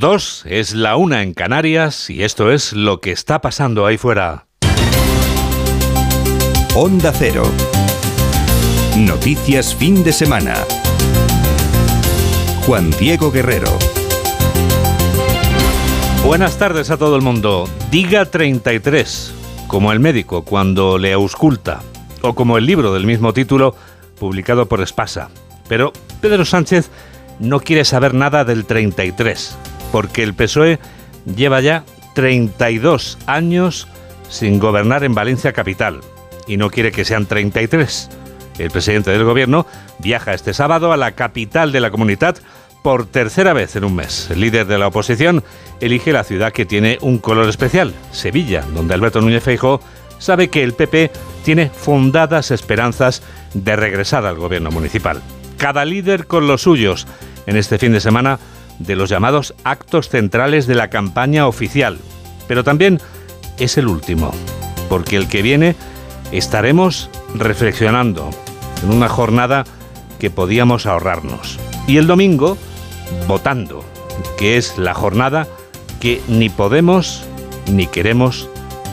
Dos, es la una en Canarias y esto es lo que está pasando ahí fuera. Onda Cero. Noticias fin de semana. Juan Diego Guerrero. Buenas tardes a todo el mundo. Diga 33, como el médico cuando le ausculta, o como el libro del mismo título publicado por Espasa. Pero Pedro Sánchez no quiere saber nada del 33 porque el PSOE lleva ya 32 años sin gobernar en Valencia capital y no quiere que sean 33. El presidente del gobierno viaja este sábado a la capital de la comunidad por tercera vez en un mes. El líder de la oposición elige la ciudad que tiene un color especial, Sevilla, donde Alberto Núñez Feijóo sabe que el PP tiene fundadas esperanzas de regresar al gobierno municipal. Cada líder con los suyos. En este fin de semana de los llamados actos centrales de la campaña oficial. Pero también es el último, porque el que viene estaremos reflexionando en una jornada que podíamos ahorrarnos. Y el domingo, votando, que es la jornada que ni podemos ni queremos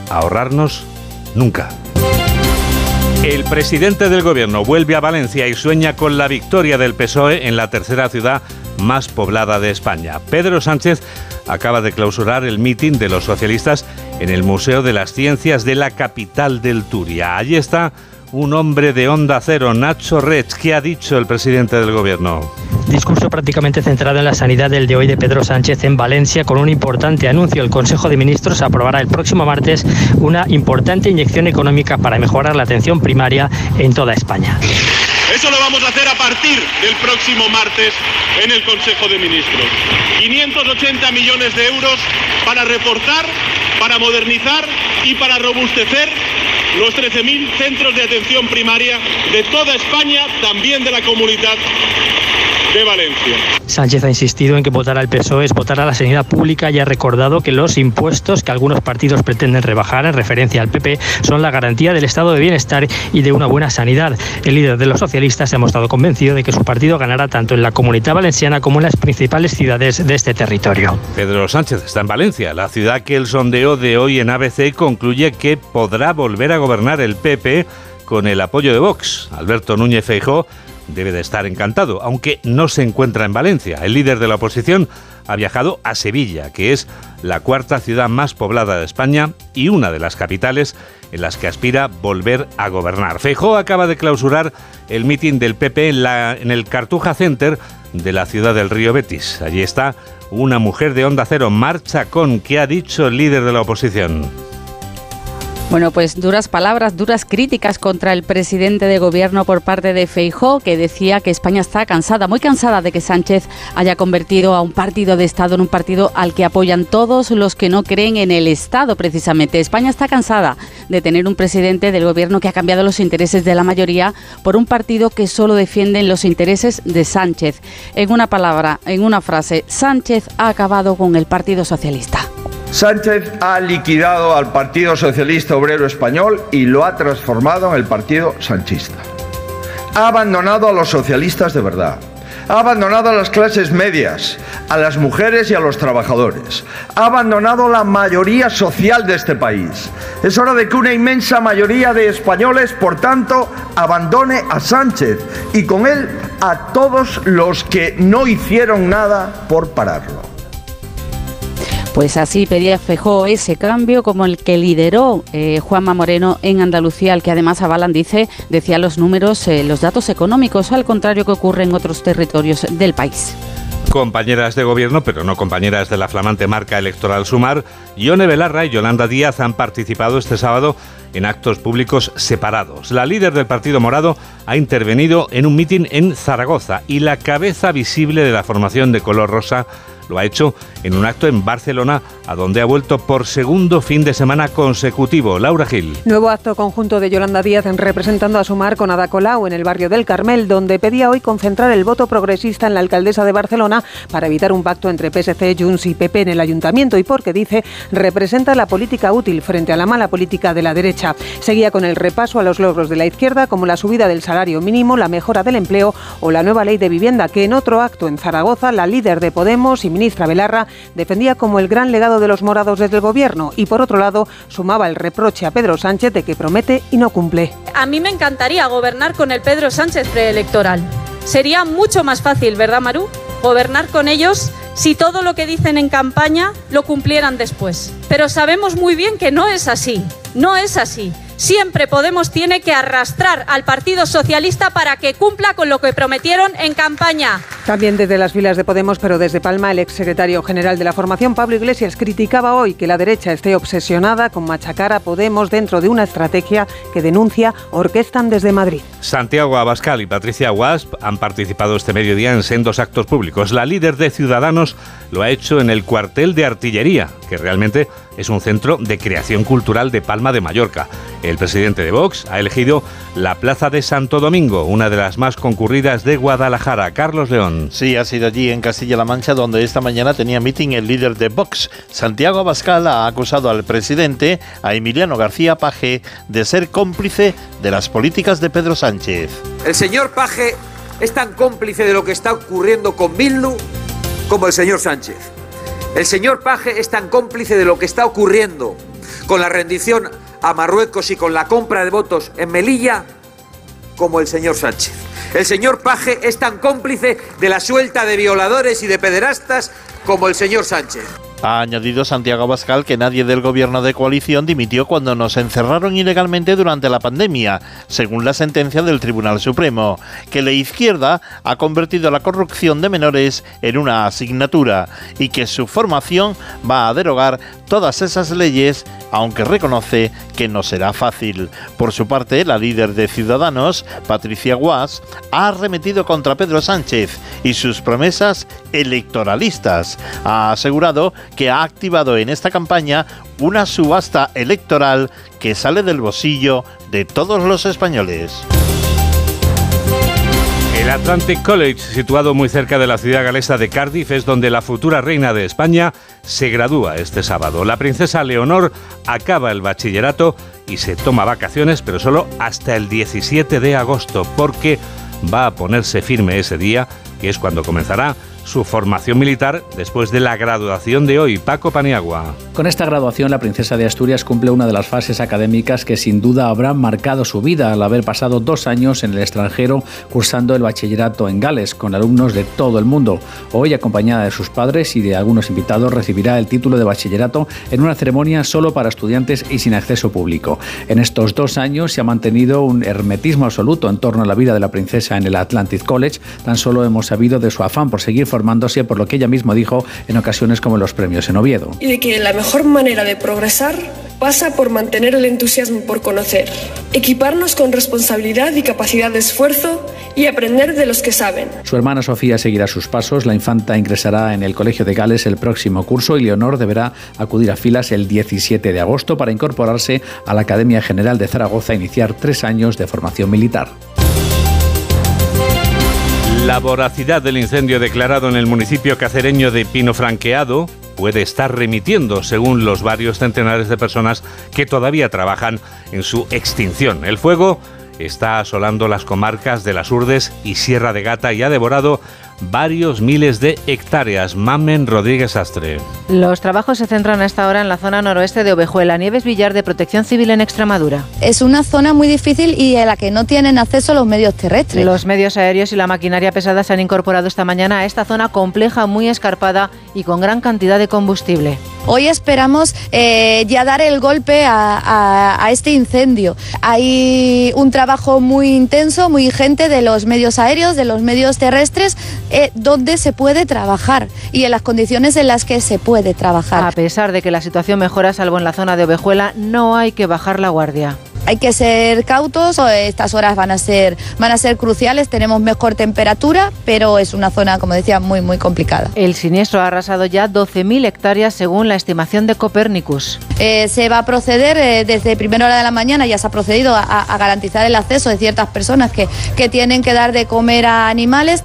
ahorrarnos nunca. El presidente del gobierno vuelve a Valencia y sueña con la victoria del PSOE en la tercera ciudad más poblada de España. Pedro Sánchez acaba de clausurar el mitin de los socialistas en el Museo de las Ciencias de la capital del Turia. Allí está un hombre de onda cero, Nacho Rech. ¿Qué ha dicho el presidente del gobierno? Discurso prácticamente centrado en la sanidad del de hoy de Pedro Sánchez en Valencia con un importante anuncio. El Consejo de Ministros aprobará el próximo martes una importante inyección económica para mejorar la atención primaria en toda España. Eso lo vamos a hacer a partir del próximo martes en el Consejo de Ministros. 580 millones de euros para reforzar, para modernizar y para robustecer los 13.000 centros de atención primaria de toda España, también de la comunidad de Valencia. Sánchez ha insistido en que votar al PSOE es votar a la sanidad pública y ha recordado que los impuestos que algunos partidos pretenden rebajar en referencia al PP son la garantía del estado de bienestar y de una buena sanidad. El líder de los socialistas se ha mostrado convencido de que su partido ganará tanto en la comunidad valenciana como en las principales ciudades de este territorio. Pedro Sánchez está en Valencia, la ciudad que el sondeo de hoy en ABC concluye que podrá volver a gobernar el PP con el apoyo de Vox. Alberto Núñez Feijóo debe de estar encantado, aunque no se encuentra en Valencia. El líder de la oposición ha viajado a Sevilla, que es la cuarta ciudad más poblada de España y una de las capitales en las que aspira volver a gobernar. Feijó acaba de clausurar el mitin del PP en, en el Cartuja Center de la ciudad del Río Betis. Allí está una mujer de Onda Cero, Marcha Con, que ha dicho el líder de la oposición. Bueno, pues duras palabras, duras críticas contra el presidente de gobierno por parte de Feijó, que decía que España está cansada, muy cansada de que Sánchez haya convertido a un partido de Estado en un partido al que apoyan todos los que no creen en el Estado, precisamente. España está cansada de tener un presidente del gobierno que ha cambiado los intereses de la mayoría por un partido que solo defiende los intereses de Sánchez. En una palabra, en una frase, Sánchez ha acabado con el Partido Socialista. Sánchez ha liquidado al Partido Socialista Obrero Español y lo ha transformado en el Partido Sanchista. Ha abandonado a los socialistas de verdad. Ha abandonado a las clases medias, a las mujeres y a los trabajadores. Ha abandonado la mayoría social de este país. Es hora de que una inmensa mayoría de españoles, por tanto, abandone a Sánchez y con él a todos los que no hicieron nada por pararlo. Pues así pedía Fejó ese cambio como el que lideró eh, Juanma Moreno en Andalucía, al que además avalan, dice, decía los números, eh, los datos económicos, al contrario que ocurre en otros territorios del país. Compañeras de gobierno, pero no compañeras de la flamante marca electoral Sumar, Ione Belarra y Yolanda Díaz han participado este sábado en actos públicos separados. La líder del Partido Morado ha intervenido en un mitin en Zaragoza y la cabeza visible de la formación de color rosa lo ha hecho en un acto en Barcelona, a donde ha vuelto por segundo fin de semana consecutivo. Laura Gil. Nuevo acto conjunto de Yolanda Díaz representando a Sumar con Ada Colau en el barrio del Carmel, donde pedía hoy concentrar el voto progresista en la alcaldesa de Barcelona para evitar un pacto entre PSC, Junts y PP en el ayuntamiento y porque dice representa la política útil frente a la mala política de la derecha. Seguía con el repaso a los logros de la izquierda como la subida del salario mínimo, la mejora del empleo o la nueva ley de vivienda que en otro acto en Zaragoza la líder de Podemos y ministra Belarra defendía como el gran legado de los morados desde el gobierno y por otro lado sumaba el reproche a Pedro Sánchez de que promete y no cumple. A mí me encantaría gobernar con el Pedro Sánchez preelectoral. Sería mucho más fácil, ¿verdad, Maru? Gobernar con ellos si todo lo que dicen en campaña lo cumplieran después. Pero sabemos muy bien que no es así. No es así. Siempre Podemos tiene que arrastrar al Partido Socialista para que cumpla con lo que prometieron en campaña. También desde las filas de Podemos, pero desde Palma, el exsecretario general de la formación, Pablo Iglesias, criticaba hoy que la derecha esté obsesionada con machacar a Podemos dentro de una estrategia que denuncia orquestan desde Madrid. Santiago Abascal y Patricia Wasp han participado este mediodía en sendos actos públicos. La líder de Ciudadanos lo ha hecho en el cuartel de artillería, que realmente es un centro de creación cultural de Palma de Mallorca. El presidente de Vox ha elegido la Plaza de Santo Domingo, una de las más concurridas de Guadalajara. Carlos León. Sí, ha sido allí en Castilla-La Mancha donde esta mañana tenía meeting el líder de Vox. Santiago Abascal ha acusado al presidente, a Emiliano García Paje, de ser cómplice de las políticas de Pedro Sánchez. El señor Paje es tan cómplice de lo que está ocurriendo con Bildu como el señor Sánchez. El señor Paje es tan cómplice de lo que está ocurriendo con la rendición a Marruecos y con la compra de votos en Melilla como el señor Sánchez. El señor Paje es tan cómplice de la suelta de violadores y de pederastas como el señor Sánchez. Ha añadido Santiago Abascal que nadie del gobierno de coalición dimitió cuando nos encerraron ilegalmente durante la pandemia, según la sentencia del Tribunal Supremo, que la izquierda ha convertido la corrupción de menores en una asignatura y que su formación va a derogar todas esas leyes, aunque reconoce que no será fácil. Por su parte, la líder de Ciudadanos, Patricia Guas, ha arremetido contra Pedro Sánchez y sus promesas electoralistas. Ha asegurado que ha activado en esta campaña una subasta electoral que sale del bolsillo de todos los españoles. El Atlantic College, situado muy cerca de la ciudad galesa de Cardiff, es donde la futura reina de España se gradúa este sábado. La princesa Leonor acaba el bachillerato y se toma vacaciones, pero solo hasta el 17 de agosto, porque va a ponerse firme ese día, que es cuando comenzará su formación militar después de la graduación de hoy. Paco Paniagua. Con esta graduación, la princesa de Asturias cumple una de las fases académicas que sin duda habrán marcado su vida al haber pasado dos años en el extranjero cursando el bachillerato en Gales con alumnos de todo el mundo. Hoy, acompañada de sus padres y de algunos invitados, recibirá el título de bachillerato en una ceremonia solo para estudiantes y sin acceso público. En estos dos años se ha mantenido un hermetismo absoluto en torno a la vida de la princesa en el Atlantic College. Tan solo hemos sabido de su afán por seguir formándose por lo que ella misma dijo en ocasiones como los premios en Oviedo. Y de que la mejor manera de progresar pasa por mantener el entusiasmo por conocer, equiparnos con responsabilidad y capacidad de esfuerzo y aprender de los que saben. Su hermana Sofía seguirá sus pasos, la infanta ingresará en el Colegio de Gales el próximo curso y Leonor deberá acudir a filas el 17 de agosto para incorporarse a la Academia General de Zaragoza e iniciar tres años de formación militar. La voracidad del incendio declarado en el municipio cacereño de Pino Franqueado puede estar remitiendo, según los varios centenares de personas que todavía trabajan en su extinción. El fuego está asolando las comarcas de las Urdes y Sierra de Gata y ha devorado varios miles de hectáreas. Mamen Rodríguez Astre. Los trabajos se centran a esta hora en la zona noroeste de Ovejuela, Nieves Villar de Protección Civil en Extremadura. Es una zona muy difícil y a la que no tienen acceso los medios terrestres. Los medios aéreos y la maquinaria pesada se han incorporado esta mañana a esta zona compleja, muy escarpada y con gran cantidad de combustible. Hoy esperamos eh, ya dar el golpe a, a, a, este incendio. Hay un trabajo muy intenso, muy ingente de los medios aéreos, de los medios terrestres, eh, donde se puede trabajar y en las condiciones en las que se puede trabajar. A pesar de que la situación mejora, salvo en la zona de Ovejuela, no hay que bajar la guardia hay que ser cautos, estas horas van a ser, van a ser cruciales, tenemos mejor temperatura, pero es una zona, como decía, muy, muy complicada. El siniestro ha arrasado ya 12.000 hectáreas según la estimación de Copernicus. Eh, se va a proceder eh, desde primera hora de la mañana, ya se ha procedido a, a garantizar el acceso de ciertas personas que, que tienen que dar de comer a animales.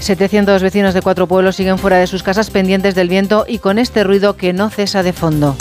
700 vecinos de cuatro pueblos siguen fuera de sus casas pendientes del viento y con este ruido que no cesa de fondo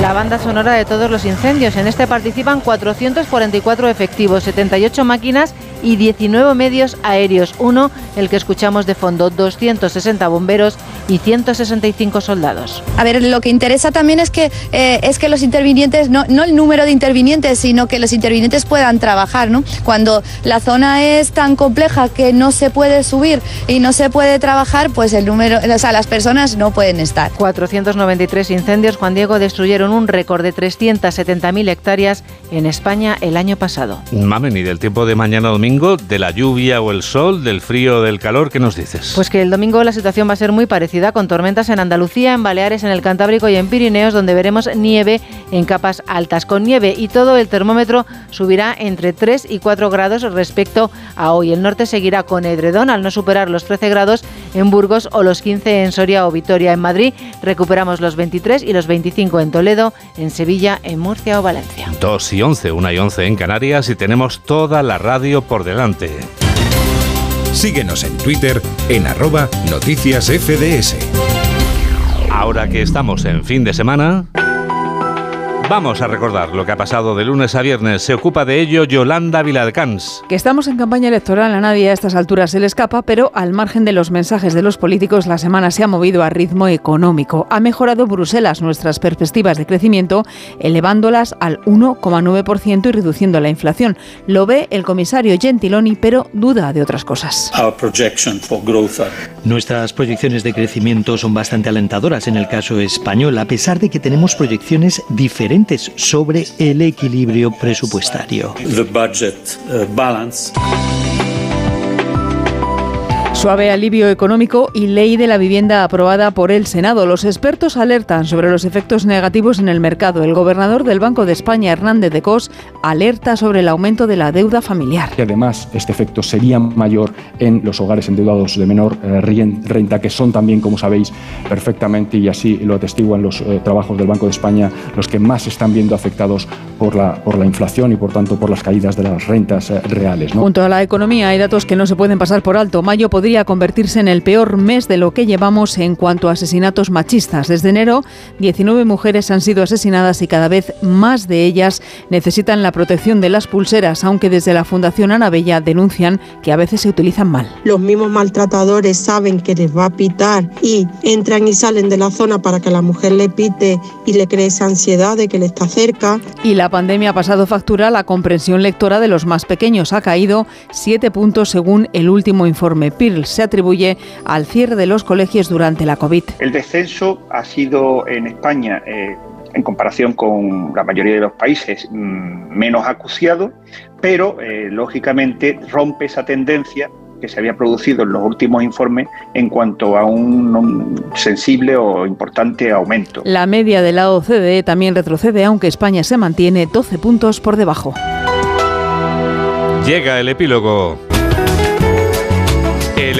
la banda sonora de todos los incendios. En este participan 444 efectivos, 78 máquinas y 19 medios aéreos. Uno, el que escuchamos de fondo, 260 bomberos y 165 soldados. A ver, lo que interesa también es que, eh, es que los intervinientes, no, no el número de intervinientes, sino que los intervinientes puedan trabajar. ¿no? Cuando la zona es tan compleja que no se puede subir y no se puede trabajar, pues el número, o sea, las personas no pueden estar. 493 incendios, Juan Diego, destruyeron un récord de 370.000 hectáreas en España el año pasado. Mamen, ¿y del tiempo de mañana domingo? ¿De la lluvia o el sol? ¿Del frío o del calor? ¿Qué nos dices? Pues que el domingo la situación va a ser muy parecida, con tormentas en Andalucía, en Baleares, en el Cantábrico y en Pirineos, donde veremos nieve en capas altas. Con nieve y todo el termómetro subirá entre 3 y 4 grados respecto a hoy. El norte seguirá con edredón al no superar los 13 grados en Burgos o los 15 en Soria o Vitoria. En Madrid recuperamos los 23 y los 25 en Toledo, en Sevilla, en Murcia o Valencia. 2 y 11, 1 y 11 en Canarias y tenemos toda la radio por delante. Síguenos en Twitter en arroba noticias FDS. Ahora que estamos en fin de semana... Vamos a recordar lo que ha pasado de lunes a viernes. Se ocupa de ello Yolanda Viladcans. Que estamos en campaña electoral, a nadie a estas alturas se le escapa, pero al margen de los mensajes de los políticos, la semana se ha movido a ritmo económico. Ha mejorado Bruselas nuestras perspectivas de crecimiento, elevándolas al 1,9% y reduciendo la inflación. Lo ve el comisario Gentiloni, pero duda de otras cosas. Nuestras proyecciones de crecimiento son bastante alentadoras en el caso español, a pesar de que tenemos proyecciones diferentes sobre el equilibrio presupuestario. Suave alivio económico y ley de la vivienda aprobada por el Senado. Los expertos alertan sobre los efectos negativos en el mercado. El gobernador del Banco de España, Hernández de Cos, alerta sobre el aumento de la deuda familiar. Y además, este efecto sería mayor en los hogares endeudados de menor eh, renta, que son también, como sabéis perfectamente, y así lo atestiguan los eh, trabajos del Banco de España, los que más están viendo afectados por la, por la inflación y, por tanto, por las caídas de las rentas eh, reales. ¿no? Junto a la economía hay datos que no se pueden pasar por alto. Mayo podría convertirse en el peor mes de lo que llevamos en cuanto a asesinatos machistas. Desde enero, 19 mujeres han sido asesinadas y cada vez más de ellas necesitan la protección de las pulseras, aunque desde la Fundación Ana Bella denuncian que a veces se utilizan mal. Los mismos maltratadores saben que les va a pitar y entran y salen de la zona para que la mujer le pite y le cree esa ansiedad de que le está cerca. Y la pandemia ha pasado factura, la comprensión lectora de los más pequeños ha caído 7 puntos según el último informe Se atribuye al cierre de los colegios durante la COVID. El descenso ha sido en España, eh, en comparación con la mayoría de los países, mm, menos acuciado, pero eh, lógicamente rompe esa tendencia que se había producido en los últimos informes en cuanto a un, un, sensible o importante aumento. La media de la OCDE también retrocede, aunque España se mantiene 12 puntos por debajo. Llega el epílogo.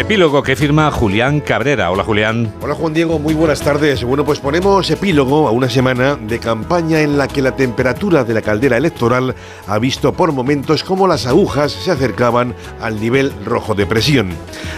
Epílogo que firma Julián Cabrera. Hola Julián. Hola Juan Diego, muy buenas tardes. Bueno, pues ponemos epílogo a una semana de campaña en la que la temperatura de la caldera electoral ha visto por momentos cómo las agujas se acercaban al nivel rojo de presión.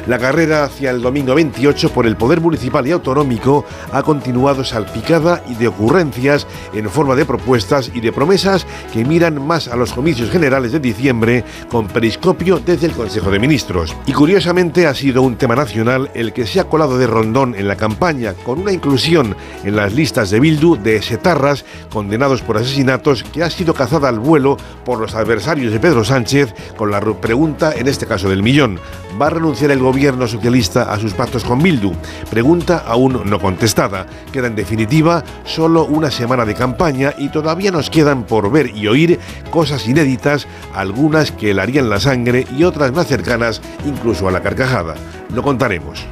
La carrera hacia el domingo 28 por el Poder Municipal y Autonómico ha continuado salpicada y de ocurrencias en forma de propuestas y de promesas que miran más a los comicios generales de diciembre con periscopio desde el Consejo de Ministros. Y curiosamente ha sido un tema nacional el que se ha colado de rondón en la campaña, con una inclusión en las listas de Bildu de setarras condenados por asesinatos que ha sido cazada al vuelo por los adversarios de Pedro Sánchez con la pregunta, en este caso del millón. ¿Va a renunciar el gobierno socialista a sus pactos con Bildu? Pregunta aún no contestada. Queda en definitiva solo una semana de campaña y todavía nos quedan por ver y oír cosas inéditas, algunas que helarían la sangre y otras más cercanas incluso a la carcajada. Lo contaremos.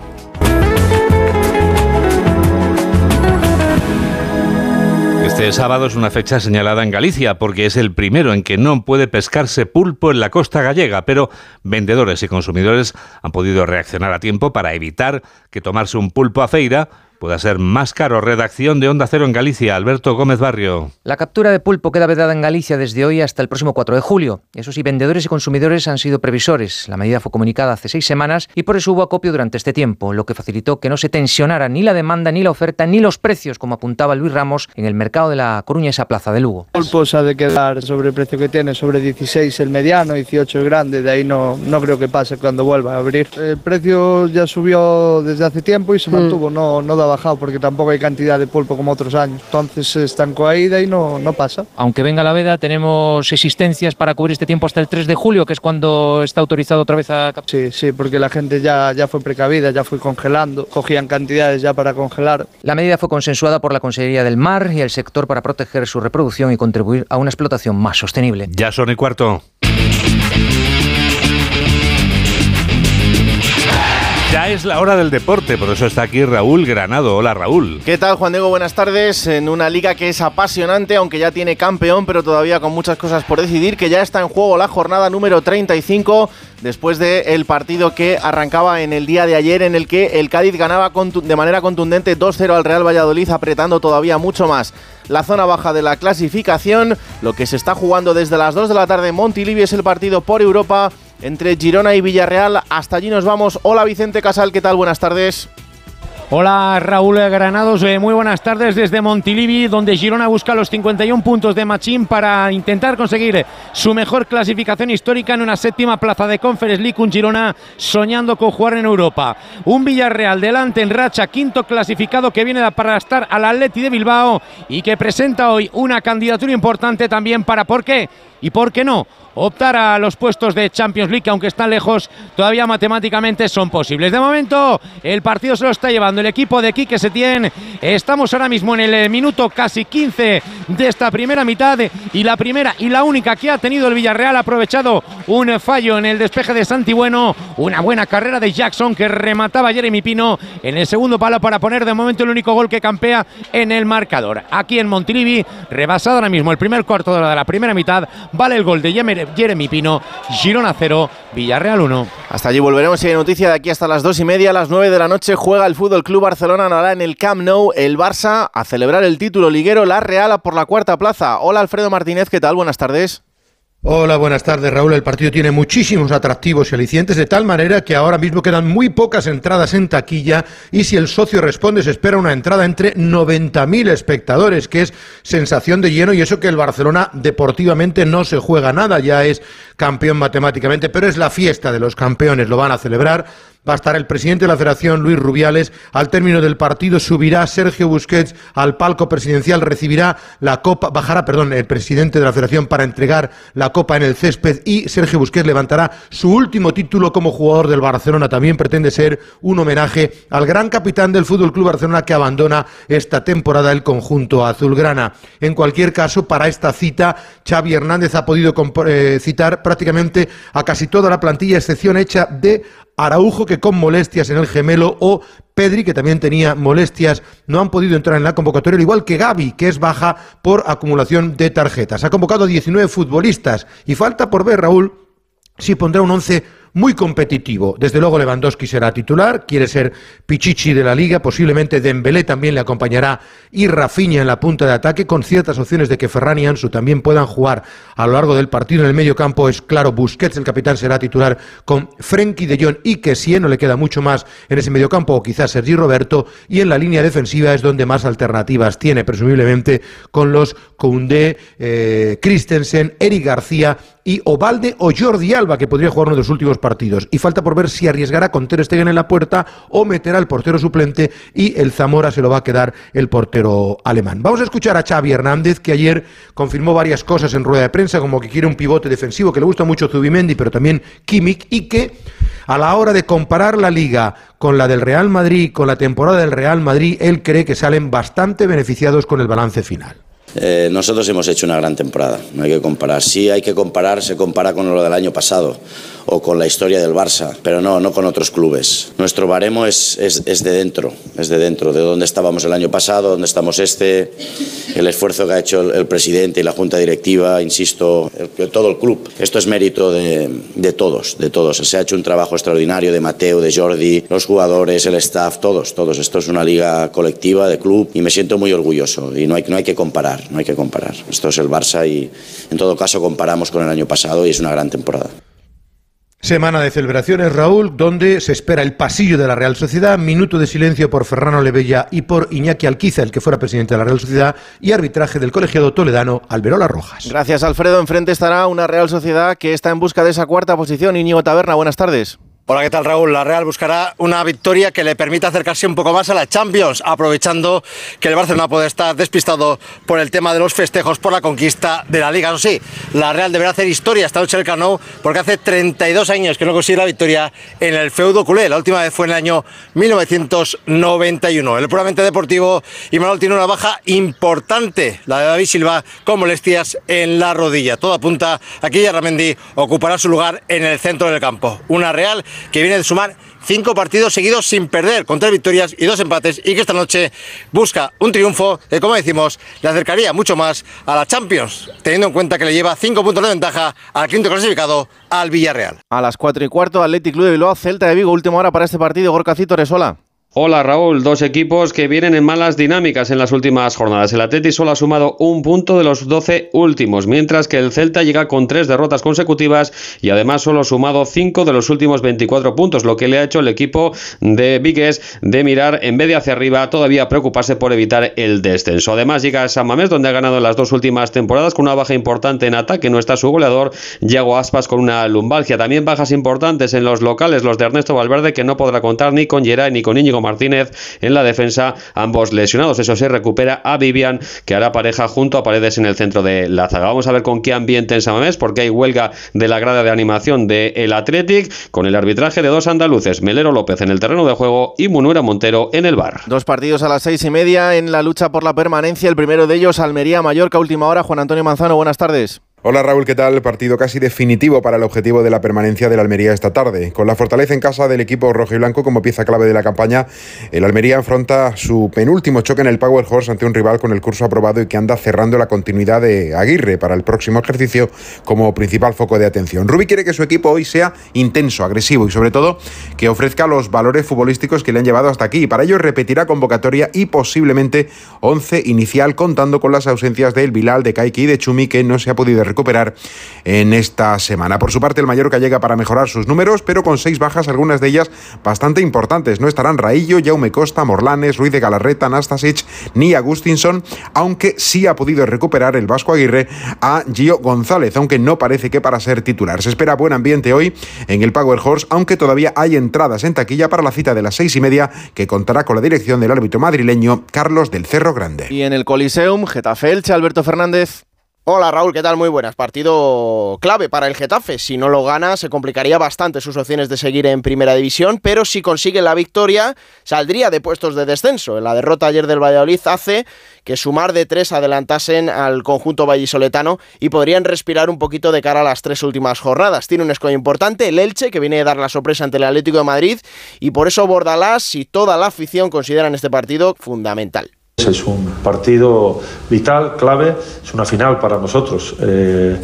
Este sábado es una fecha señalada en Galicia porque es el primero en que no puede pescarse pulpo en la costa gallega, pero vendedores y consumidores han podido reaccionar a tiempo para evitar que tomarse un pulpo a feira pueda ser más caro. Redacción de Onda Cero en Galicia, Alberto Gómez Barrio. La captura de pulpo queda vedada en Galicia desde hoy hasta el próximo 4 de julio. Eso sí, vendedores y consumidores han sido previsores. La medida fue comunicada hace seis semanas y por eso hubo acopio durante este tiempo, lo que facilitó que no se tensionara ni la demanda, ni la oferta, ni los precios, como apuntaba Luis Ramos en el mercado de la Coruña, esa plaza de Lugo. El pulpo se ha de quedar sobre el precio que tiene, sobre 16 el mediano, 18 el grande, de ahí no, no creo que pase cuando vuelva a abrir. El precio ya subió desde hace tiempo y se mantuvo, no, no da bajado porque tampoco hay cantidad de pulpo como otros años. Entonces se estancó ahí de ahí no, no pasa. Aunque venga la veda, tenemos existencias para cubrir este tiempo hasta el 3 de julio, que es cuando está autorizado otra vez a... Sí, sí, porque la gente ya, ya fue precavida, ya fue congelando, cogían cantidades ya para congelar. La medida fue consensuada por la Consejería del Mar y el sector para proteger su reproducción y contribuir a una explotación más sostenible. Ya son y cuarto. Ya es la hora del deporte, por eso está aquí Raúl Granado. Hola Raúl. ¿Qué tal Juan Diego? Buenas tardes. En una liga que es apasionante, aunque ya tiene campeón, pero todavía con muchas cosas por decidir, que ya está en juego la jornada número 35 después del partido que arrancaba en el día de ayer en el que el Cádiz ganaba de manera contundente 2-0 al Real Valladolid, apretando todavía mucho más la zona baja de la clasificación. Lo que se está jugando desde las 2 de la tarde en Montilivi es el partido por Europa entre Girona y Villarreal. Hasta allí nos vamos. Hola Vicente Casal, ¿qué tal? Buenas tardes. Hola Raúl Granados, eh, muy buenas tardes desde Montilivi, donde Girona busca los 51 puntos de Machín para intentar conseguir su mejor clasificación histórica en una séptima plaza de Conference League, un Girona soñando con jugar en Europa. Un Villarreal delante en racha, quinto clasificado que viene para estar al Atleti de Bilbao y que presenta hoy una candidatura importante también para, ¿por qué? ¿Y por qué no? Optar a los puestos de Champions League, aunque están lejos, todavía matemáticamente son posibles. De momento, el partido se lo está llevando el equipo de Quique Setién. Estamos ahora mismo en el minuto casi 15 de esta primera mitad y la primera y la única que ha tenido el Villarreal ha aprovechado un fallo en el despeje de Santi Bueno, una buena carrera de Jackson que remataba Jeremy Pino en el segundo palo para poner de momento el único gol que campea en el marcador. Aquí en Montilivi, rebasado ahora mismo el primer cuarto de la primera mitad, vale el gol de Yemer Jeremy Pino, Girona 0, Villarreal 1. Hasta allí volveremos y hay noticia de aquí hasta las 2 y media, a las 9 de la noche juega el Fútbol Club Barcelona ahora en el Camp Nou, el Barça a celebrar el título liguero, la Real por la cuarta plaza. Hola Alfredo Martínez, ¿qué tal? Buenas tardes. Hola, buenas tardes Raúl. El partido tiene muchísimos atractivos y alicientes de tal manera que ahora mismo quedan muy pocas entradas en taquilla y si el socio responde se espera una entrada entre 90.000 espectadores, que es sensación de lleno y eso que el Barcelona deportivamente no se juega nada, ya es campeón matemáticamente, pero es la fiesta de los campeones, lo van a celebrar va a estar el presidente de la Federación, Luis Rubiales. Al término del partido subirá Sergio Busquets al palco presidencial, recibirá la copa, bajará, perdón, el presidente de la Federación para entregar la copa en el césped y Sergio Busquets levantará su último título como jugador del Barcelona. También pretende ser un homenaje al gran capitán del Fútbol Club Barcelona que abandona esta temporada el conjunto azulgrana. En cualquier caso, para esta cita, Xavi Hernández ha podido eh, citar prácticamente a casi toda la plantilla, excepción hecha de Araujo que con molestias en el gemelo o Pedri que también tenía molestias no han podido entrar en la convocatoria, al igual que Gaby que es baja por acumulación de tarjetas. Ha convocado 19 futbolistas y falta por ver Raúl si pondrá un 11 muy competitivo. Desde luego Lewandowski será titular, quiere ser Pichichi de la liga, posiblemente Dembélé también le acompañará y Rafinha en la punta de ataque, con ciertas opciones de que Ferran y Ansu también puedan jugar a lo largo del partido. En el medio campo es claro, Busquets, el capitán, será titular con Frenkie de Jong y que si no le queda mucho más en ese medio campo, o quizás Sergi Roberto, y en la línea defensiva es donde más alternativas tiene, presumiblemente con los Koundé, eh, Christensen, Eric García y Ovalde o Jordi Alba, que podría jugar uno de los últimos partidos. Y falta por ver si arriesgará con Ter Stegen en la puerta o meterá al portero suplente y el Zamora se lo va a quedar el portero alemán. Vamos a escuchar a Xavi Hernández, que ayer confirmó varias cosas en rueda de prensa, como que quiere un pivote defensivo, que le gusta mucho Zubimendi, pero también Kimmich, y que a la hora de comparar la liga con la del Real Madrid, con la temporada del Real Madrid, él cree que salen bastante beneficiados con el balance final. Eh, nosotros hemos hecho una gran temporada, no hay que comparar. Sí hay que comparar, se compara con lo del año pasado. O con la historia del Barça, pero no, no con otros clubes. Nuestro baremo es, es, de dentro, es de dentro, de dónde estábamos el año pasado, dónde estamos este, el esfuerzo que ha hecho el, presidente y la junta directiva, insisto, todo el club. Esto es mérito de, de todos, de todos. Se ha hecho un trabajo extraordinario de Mateo, de Jordi, los jugadores, el staff, todos, todos. Esto es una liga colectiva de club y me siento muy orgulloso y no hay, no hay que comparar, no hay que comparar. Esto es el Barça y en todo caso comparamos con el año pasado y es una gran temporada. Semana de celebraciones, Raúl, donde se espera el pasillo de la Real Sociedad, minuto de silencio por Ferrano Lebella y por Iñaki Alquiza, el que fuera presidente de la Real Sociedad, y arbitraje del colegiado toledano Alberola Rojas. Gracias, Alfredo. Enfrente estará una Real Sociedad que está en busca de esa cuarta posición. Íñigo Taberna, buenas tardes. Hola, ¿qué tal Raúl? La Real buscará una victoria que le permita acercarse un poco más a la Champions, aprovechando que el Barcelona puede estar despistado por el tema de los festejos por la conquista de la Liga. Eso sí, la Real deberá hacer historia esta noche el Camp porque hace 32 años que no consigue la victoria en el feudo culé. La última vez fue en el año 1991. El puramente deportivo, y Manuel tiene una baja importante, la de David Silva, con molestias en la rodilla. Todo apunta a que Yarramendi ocupará su lugar en el centro del campo. Una Real que viene de sumar cinco partidos seguidos sin perder, con tres victorias y dos empates, y que esta noche busca un triunfo que, como decimos, le acercaría mucho más a la Champions, teniendo en cuenta que le lleva cinco puntos de ventaja al quinto clasificado, al Villarreal. A las cuatro y cuarto, Athletic Club de Bilbao, Celta de Vigo, última hora para este partido, Gorcacito Resola. Hola Raúl, dos equipos que vienen en malas dinámicas en las últimas jornadas. El Atleti solo ha sumado un punto de los 12 últimos, mientras que el Celta llega con tres derrotas consecutivas y además solo ha sumado cinco de los últimos 24 puntos, lo que le ha hecho el equipo de Vigues de mirar en vez de hacia arriba todavía preocuparse por evitar el descenso. Además llega a San Mamés donde ha ganado en las dos últimas temporadas con una baja importante en ataque, no está su goleador Yago Aspas con una lumbalgia. También bajas importantes en los locales, los de Ernesto Valverde que no podrá contar ni con Geray ni con Íñigo Martínez en la defensa, ambos lesionados. Eso se recupera a Vivian, que hará pareja junto a Paredes en el centro de la zaga. Vamos a ver con qué ambiente en Samamés, porque hay huelga de la grada de animación del el Athletic, con el arbitraje de dos andaluces, Melero López en el terreno de juego y Munuera Montero en el bar. Dos partidos a las seis y media en la lucha por la permanencia. El primero de ellos, Almería-Mallorca, última hora. Juan Antonio Manzano, buenas tardes. Hola Raúl, ¿qué tal? Partido casi definitivo para el objetivo de la permanencia del Almería esta tarde. Con la fortaleza en casa del equipo rojo y blanco como pieza clave de la campaña, el Almería afronta su penúltimo choque en el Power Horse ante un rival con el curso aprobado y que anda cerrando la continuidad de Aguirre para el próximo ejercicio como principal foco de atención. Rubi quiere que su equipo hoy sea intenso, agresivo y sobre todo que ofrezca los valores futbolísticos que le han llevado hasta aquí. Para ello repetirá convocatoria y posiblemente 11 inicial contando con las ausencias del Bilal, de Kaiki y de Chumi que no se ha podido recuperar en esta semana. Por su parte, el Mallorca llega para mejorar sus números, pero con seis bajas, algunas de ellas bastante importantes. No estarán Raillo, Jaume Costa, Morlanes, Ruiz de Galarreta, Nastasic ni Agustinson, aunque sí ha podido recuperar el Vasco Aguirre a Gio González, aunque no parece que para ser titular. Se espera buen ambiente hoy en el Power Horse, aunque todavía hay entradas en taquilla para la cita de las seis y media que contará con la dirección del árbitro madrileño Carlos del Cerro Grande. Y en el Coliseum, Getafe Elche, Alberto Fernández. Hola Raúl, ¿qué tal? Muy buenas. Partido clave para el Getafe. Si no lo gana, se complicaría bastante sus opciones de seguir en primera división, pero si consigue la victoria, saldría de puestos de descenso. La derrota ayer del Valladolid hace que sumar de tres adelantasen al conjunto vallisoletano y podrían respirar un poquito de cara a las tres últimas jornadas. Tiene un escollo importante, el Elche, que viene a dar la sorpresa ante el Atlético de Madrid, y por eso Bordalás y toda la afición consideran este partido fundamental. Es un partido vital, clave, es una final para nosotros. Eh,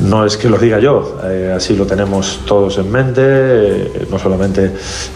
no es que lo diga yo, eh, así lo tenemos todos en mente, eh, no solamente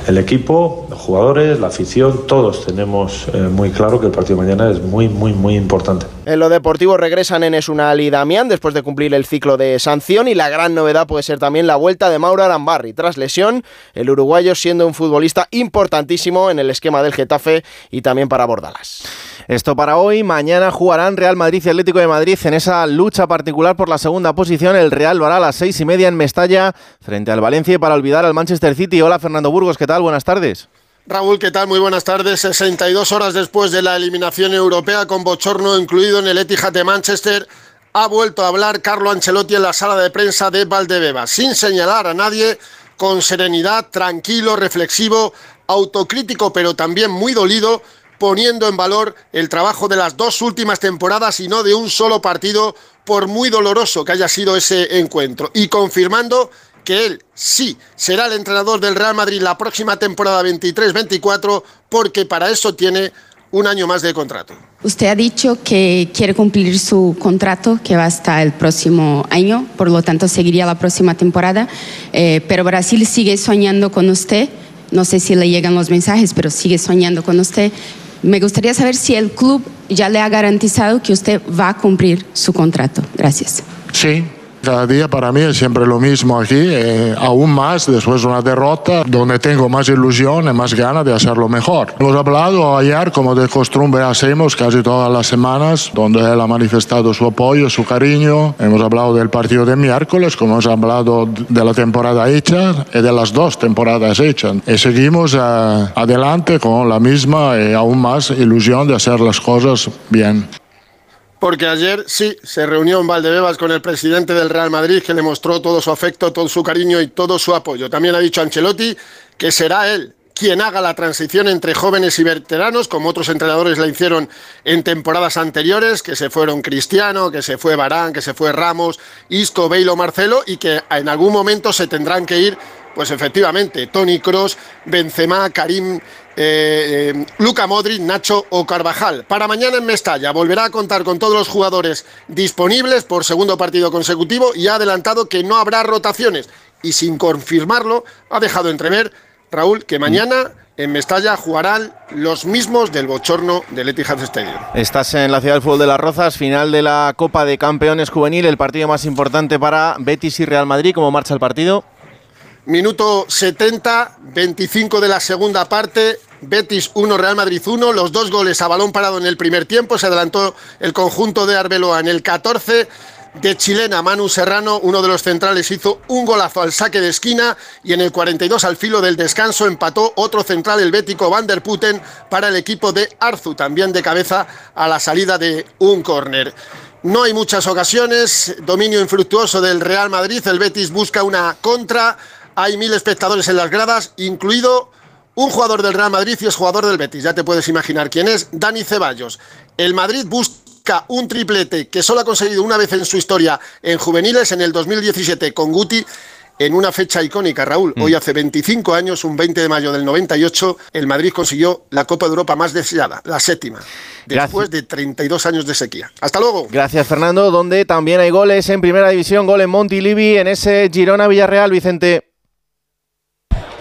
el equipo, los jugadores, la afición, todos tenemos eh, muy claro que el partido de mañana es muy, muy, muy importante. En lo deportivo regresan Enes Unal y Damián después de cumplir el ciclo de sanción y la gran novedad puede ser también la vuelta de Mauro Arambarri. Tras lesión, el uruguayo siendo un futbolista importantísimo en el esquema del Getafe y también para Bordalas. Esto para hoy. Mañana jugarán Real Madrid y Atlético de Madrid en esa lucha particular por la segunda posición. El Real lo hará a las seis y media en Mestalla frente al Valencia para olvidar al Manchester City. Hola Fernando Burgos, ¿qué tal? Buenas tardes. Raúl, ¿qué tal? Muy buenas tardes. 62 horas después de la eliminación europea con bochorno incluido en el Etihad de Manchester, ha vuelto a hablar Carlo Ancelotti en la sala de prensa de Valdebeba, sin señalar a nadie, con serenidad, tranquilo, reflexivo, autocrítico, pero también muy dolido, poniendo en valor el trabajo de las dos últimas temporadas y no de un solo partido, por muy doloroso que haya sido ese encuentro, y confirmando que él sí será el entrenador del Real Madrid la próxima temporada 23-24 porque para eso tiene un año más de contrato. Usted ha dicho que quiere cumplir su contrato que va hasta el próximo año, por lo tanto seguiría la próxima temporada, eh, pero Brasil sigue soñando con usted. No sé si le llegan los mensajes, pero sigue soñando con usted. Me gustaría saber si el club ya le ha garantizado que usted va a cumplir su contrato. Gracias. Sí, cada día para mí es siempre lo mismo aquí, eh, aún más después de una derrota, donde tengo más ilusión y más ganas de hacerlo mejor. Hemos hablado ayer, como de costumbre hacemos casi todas las semanas, donde él ha manifestado su apoyo, su cariño. Hemos hablado del partido de miércoles, como hemos hablado de la temporada hecha y de las dos temporadas hechas. Y seguimos eh, adelante con la misma y aún más ilusión de hacer las cosas bien porque ayer sí se reunió en Valdebebas con el presidente del Real Madrid que le mostró todo su afecto, todo su cariño y todo su apoyo. También ha dicho Ancelotti que será él quien haga la transición entre jóvenes y veteranos, como otros entrenadores la hicieron en temporadas anteriores, que se fueron Cristiano, que se fue Barán, que se fue Ramos, Isco, Beilo, Marcelo, y que en algún momento se tendrán que ir, pues efectivamente, Tony Cross, Benzema, Karim eh, eh, Luca Modric, Nacho o Carvajal. Para mañana en Mestalla volverá a contar con todos los jugadores disponibles por segundo partido consecutivo y ha adelantado que no habrá rotaciones. Y sin confirmarlo, ha dejado entrever Raúl que mañana en Mestalla jugarán los mismos del bochorno del Etihad Stadium. Estás en la ciudad del fútbol de las Rozas, final de la Copa de Campeones Juvenil, el partido más importante para Betis y Real Madrid. ¿Cómo marcha el partido? Minuto 70, 25 de la segunda parte. Betis 1, Real Madrid 1. Los dos goles a balón parado en el primer tiempo. Se adelantó el conjunto de Arbeloa en el 14. De chilena, Manu Serrano, uno de los centrales, hizo un golazo al saque de esquina y en el 42 al filo del descanso empató otro central, el bético Van der Putten, para el equipo de Arzu, también de cabeza a la salida de un córner. No hay muchas ocasiones, dominio infructuoso del Real Madrid, el Betis busca una contra, hay mil espectadores en las gradas, incluido un jugador del Real Madrid y es jugador del Betis. Ya te puedes imaginar quién es, Dani Ceballos. El Madrid busca un triplete que solo ha conseguido una vez en su historia en juveniles en el 2017 con Guti en una fecha icónica, Raúl. Mm. Hoy hace 25 años, un 20 de mayo del 98, el Madrid consiguió la Copa de Europa más deseada, la séptima, después de 32 años de sequía. Hasta luego. Gracias, Fernando. Donde también hay goles en Primera División, gol en Montilivi, en ese Girona Villarreal, Vicente.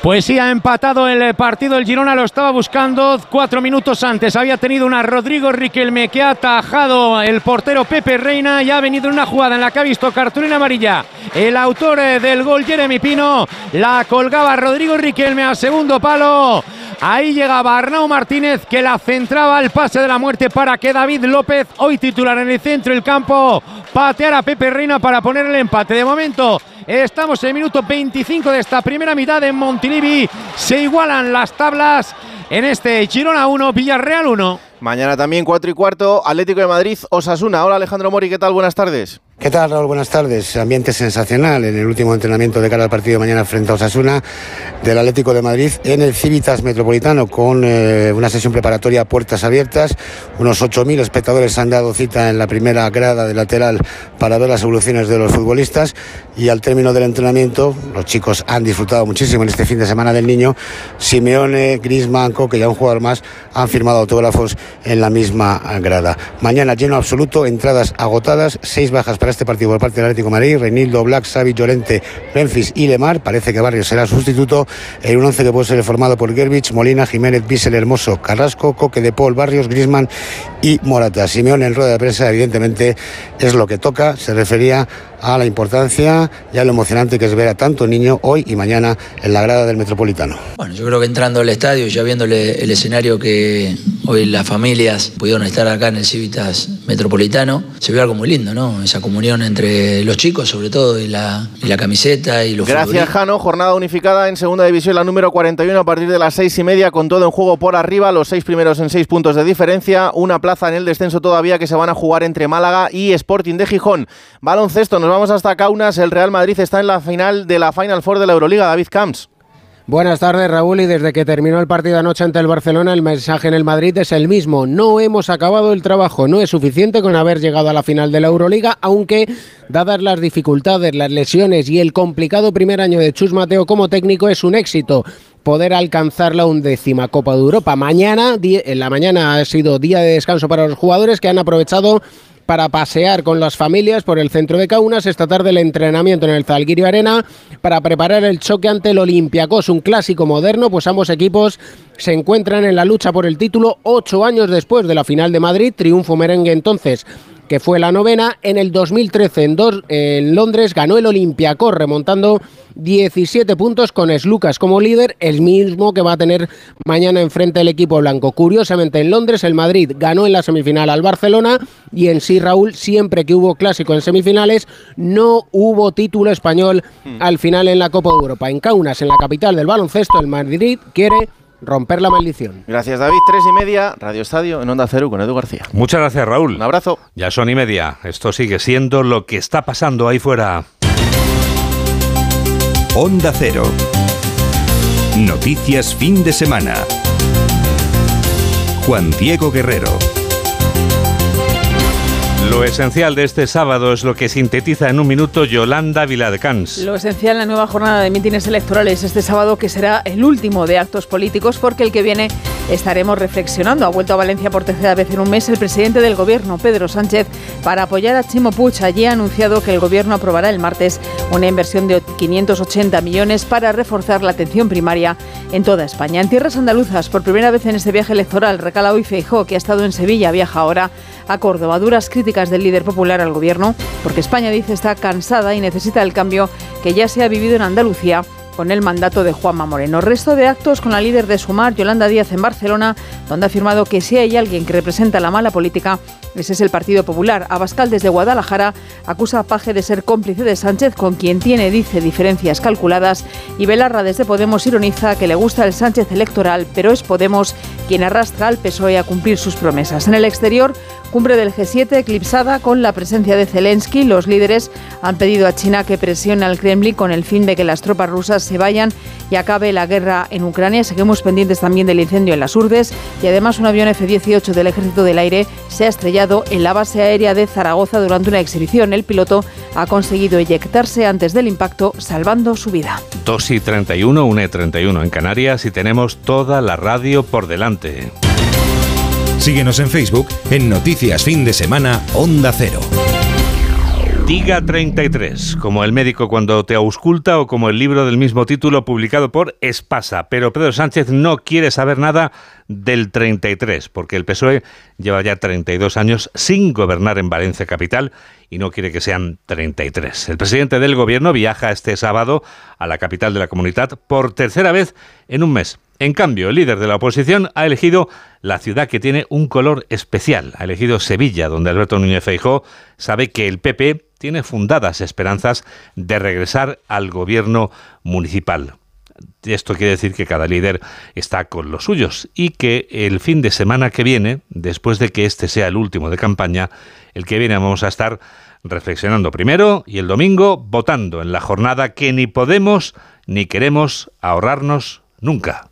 Pues sí, ha empatado el partido. El Girona lo estaba buscando cuatro minutos antes. Había tenido una Rodrigo Riquelme que ha atajado el portero Pepe Reina y ha venido una jugada en la que ha visto cartulina amarilla. El autor eh, del gol, Jeremy Pino, la colgaba Rodrigo Riquelme al segundo palo. Ahí llegaba Arnau Martínez que la centraba al pase de la muerte para que David López, hoy titular en el centro del campo, pateara a Pepe Reina para poner el empate. De momento Estamos en el minuto 25 de esta primera mitad en Montilivi. Se igualan las tablas en este Girona 1, Villarreal 1. Mañana también 4 y cuarto, Atlético de Madrid, Osasuna. Hola Alejandro Mori, ¿qué tal? Buenas tardes. ¿Qué tal, Raúl? Buenas tardes. Ambiente sensacional en el último entrenamiento de cara al partido de mañana frente a Osasuna del Atlético de Madrid en el Civitas Metropolitano con eh, una sesión preparatoria puertas abiertas. Unos 8.000 espectadores han dado cita en la primera grada de lateral para ver las evoluciones de los futbolistas y al término del entrenamiento los chicos han disfrutado muchísimo en este fin de semana del niño. Simeone, Griezmann, que ya un jugador más, han firmado autógrafos en la misma grada. Mañana lleno absoluto, entradas agotadas, seis bajas para este partido por parte del Atlético de Madrid, Reinildo, Black, Xavi, Llorente, Memphis y Lemar. Parece que Barrios será sustituto en un once que puede ser formado por Gerbich, Molina, Jiménez, Bissell, Hermoso, Carrasco, Coque de Paul, Barrios, Grisman y Morata. Simeón en rueda de prensa, evidentemente, es lo que toca. Se refería a la importancia y a lo emocionante que es ver a tanto niño hoy y mañana en la grada del Metropolitano. Bueno, yo creo que entrando al estadio, ya viéndole el escenario que hoy las familias pudieron estar acá en el Civitas Metropolitano, se ve algo muy lindo, ¿no? Esa comunión entre los chicos, sobre todo, y la, la camiseta y los Gracias, Jano. Jornada unificada en segunda división, la número 41 a partir de las seis y media, con todo en juego por arriba, los seis primeros en seis puntos de diferencia, una plaza en el descenso todavía que se van a jugar entre Málaga y Sporting de Gijón. Baloncesto, nos vamos hasta Kaunas. El Real Madrid está en la final de la Final Four de la Euroliga. David Camps. Buenas tardes, Raúl. Y desde que terminó el partido anoche ante el Barcelona, el mensaje en el Madrid es el mismo. No hemos acabado el trabajo. No es suficiente con haber llegado a la final de la Euroliga, aunque, dadas las dificultades, las lesiones y el complicado primer año de Chus Mateo como técnico, es un éxito poder alcanzar la undécima Copa de Europa. Mañana, en la mañana ha sido día de descanso para los jugadores que han aprovechado para pasear con las familias por el centro de Kaunas. Esta tarde el entrenamiento en el Zalgirio Arena para preparar el choque ante el Olympiacos, un clásico moderno, pues ambos equipos se encuentran en la lucha por el título ocho años después de la final de Madrid, triunfo merengue entonces que fue la novena. En el 2013 en, en Londres ganó el Olympiacos remontando 17 puntos con Slucas como líder, el mismo que va a tener mañana enfrente el equipo blanco. Curiosamente en Londres el Madrid ganó en la semifinal al Barcelona y en sí Raúl siempre que hubo clásico en semifinales no hubo título español hmm. al final en la Copa de Europa. En Kaunas, en la capital del baloncesto, el Madrid quiere romper la maldición. Gracias David, tres y media, Radio Estadio en Onda Cero con Edu García. Muchas gracias Raúl. Un abrazo. Ya son y media, esto sigue siendo lo que está pasando ahí fuera. Onda Cero. Noticias fin de semana. Juan Diego Guerrero. Lo esencial de este sábado es lo que sintetiza en un minuto Yolanda Viladecans. Lo esencial en la nueva jornada de mítines electorales este sábado, que será el último de actos políticos, porque el que viene estaremos reflexionando. Ha vuelto a Valencia por tercera vez en un mes el presidente del gobierno, Pedro Sánchez, para apoyar a Chimo Puig. Allí ha anunciado que el gobierno aprobará el martes una inversión de 580 millones para reforzar la atención primaria en toda España. En tierras andaluzas, por primera vez en este viaje electoral, recala hoy Feijó, que ha estado en Sevilla, viaja ahora a Córdoba. Duras críticas del líder popular al gobierno, porque España dice está cansada y necesita el cambio que ya se ha vivido en Andalucía con el mandato de Juanma Moreno. Resto de actos con la líder de Sumar, Yolanda Díaz, en Barcelona, donde ha afirmado que si hay alguien que representa la mala política, ese es el Partido Popular. Abascal desde Guadalajara acusa a Paje de ser cómplice de Sánchez, con quien tiene, dice, diferencias calculadas. Y Belarra desde Podemos ironiza que le gusta el Sánchez electoral, pero es Podemos quien arrastra al PSOE a cumplir sus promesas. En el exterior, cumbre del G7 eclipsada con la presencia de Zelensky. Los líderes han pedido a China que presione al Kremlin con el fin de que las tropas rusas se vayan y acabe la guerra en Ucrania. Seguimos pendientes también del incendio en las Urdes y además un avión F-18 del Ejército del Aire se ha estrellado en la base aérea de Zaragoza durante una exhibición. El piloto ha conseguido eyectarse antes del impacto, salvando su vida. 2 y 31, 1 y 31 en Canarias y tenemos toda la radio por delante. Síguenos en Facebook en Noticias Fin de Semana Onda Cero. Diga 33, como el médico cuando te ausculta o como el libro del mismo título publicado por Espasa. Pero Pedro Sánchez no quiere saber nada del 33, porque el PSOE lleva ya 32 años sin gobernar en Valencia Capital y no quiere que sean 33. El presidente del gobierno viaja este sábado a la capital de la comunidad por tercera vez en un mes. En cambio, el líder de la oposición ha elegido la ciudad que tiene un color especial. Ha elegido Sevilla, donde Alberto Núñez Feijóo sabe que el PP tiene fundadas esperanzas de regresar al gobierno municipal. Esto quiere decir que cada líder está con los suyos y que el fin de semana que viene, después de que este sea el último de campaña, el que viene vamos a estar reflexionando primero y el domingo votando en la jornada que ni podemos ni queremos ahorrarnos nunca.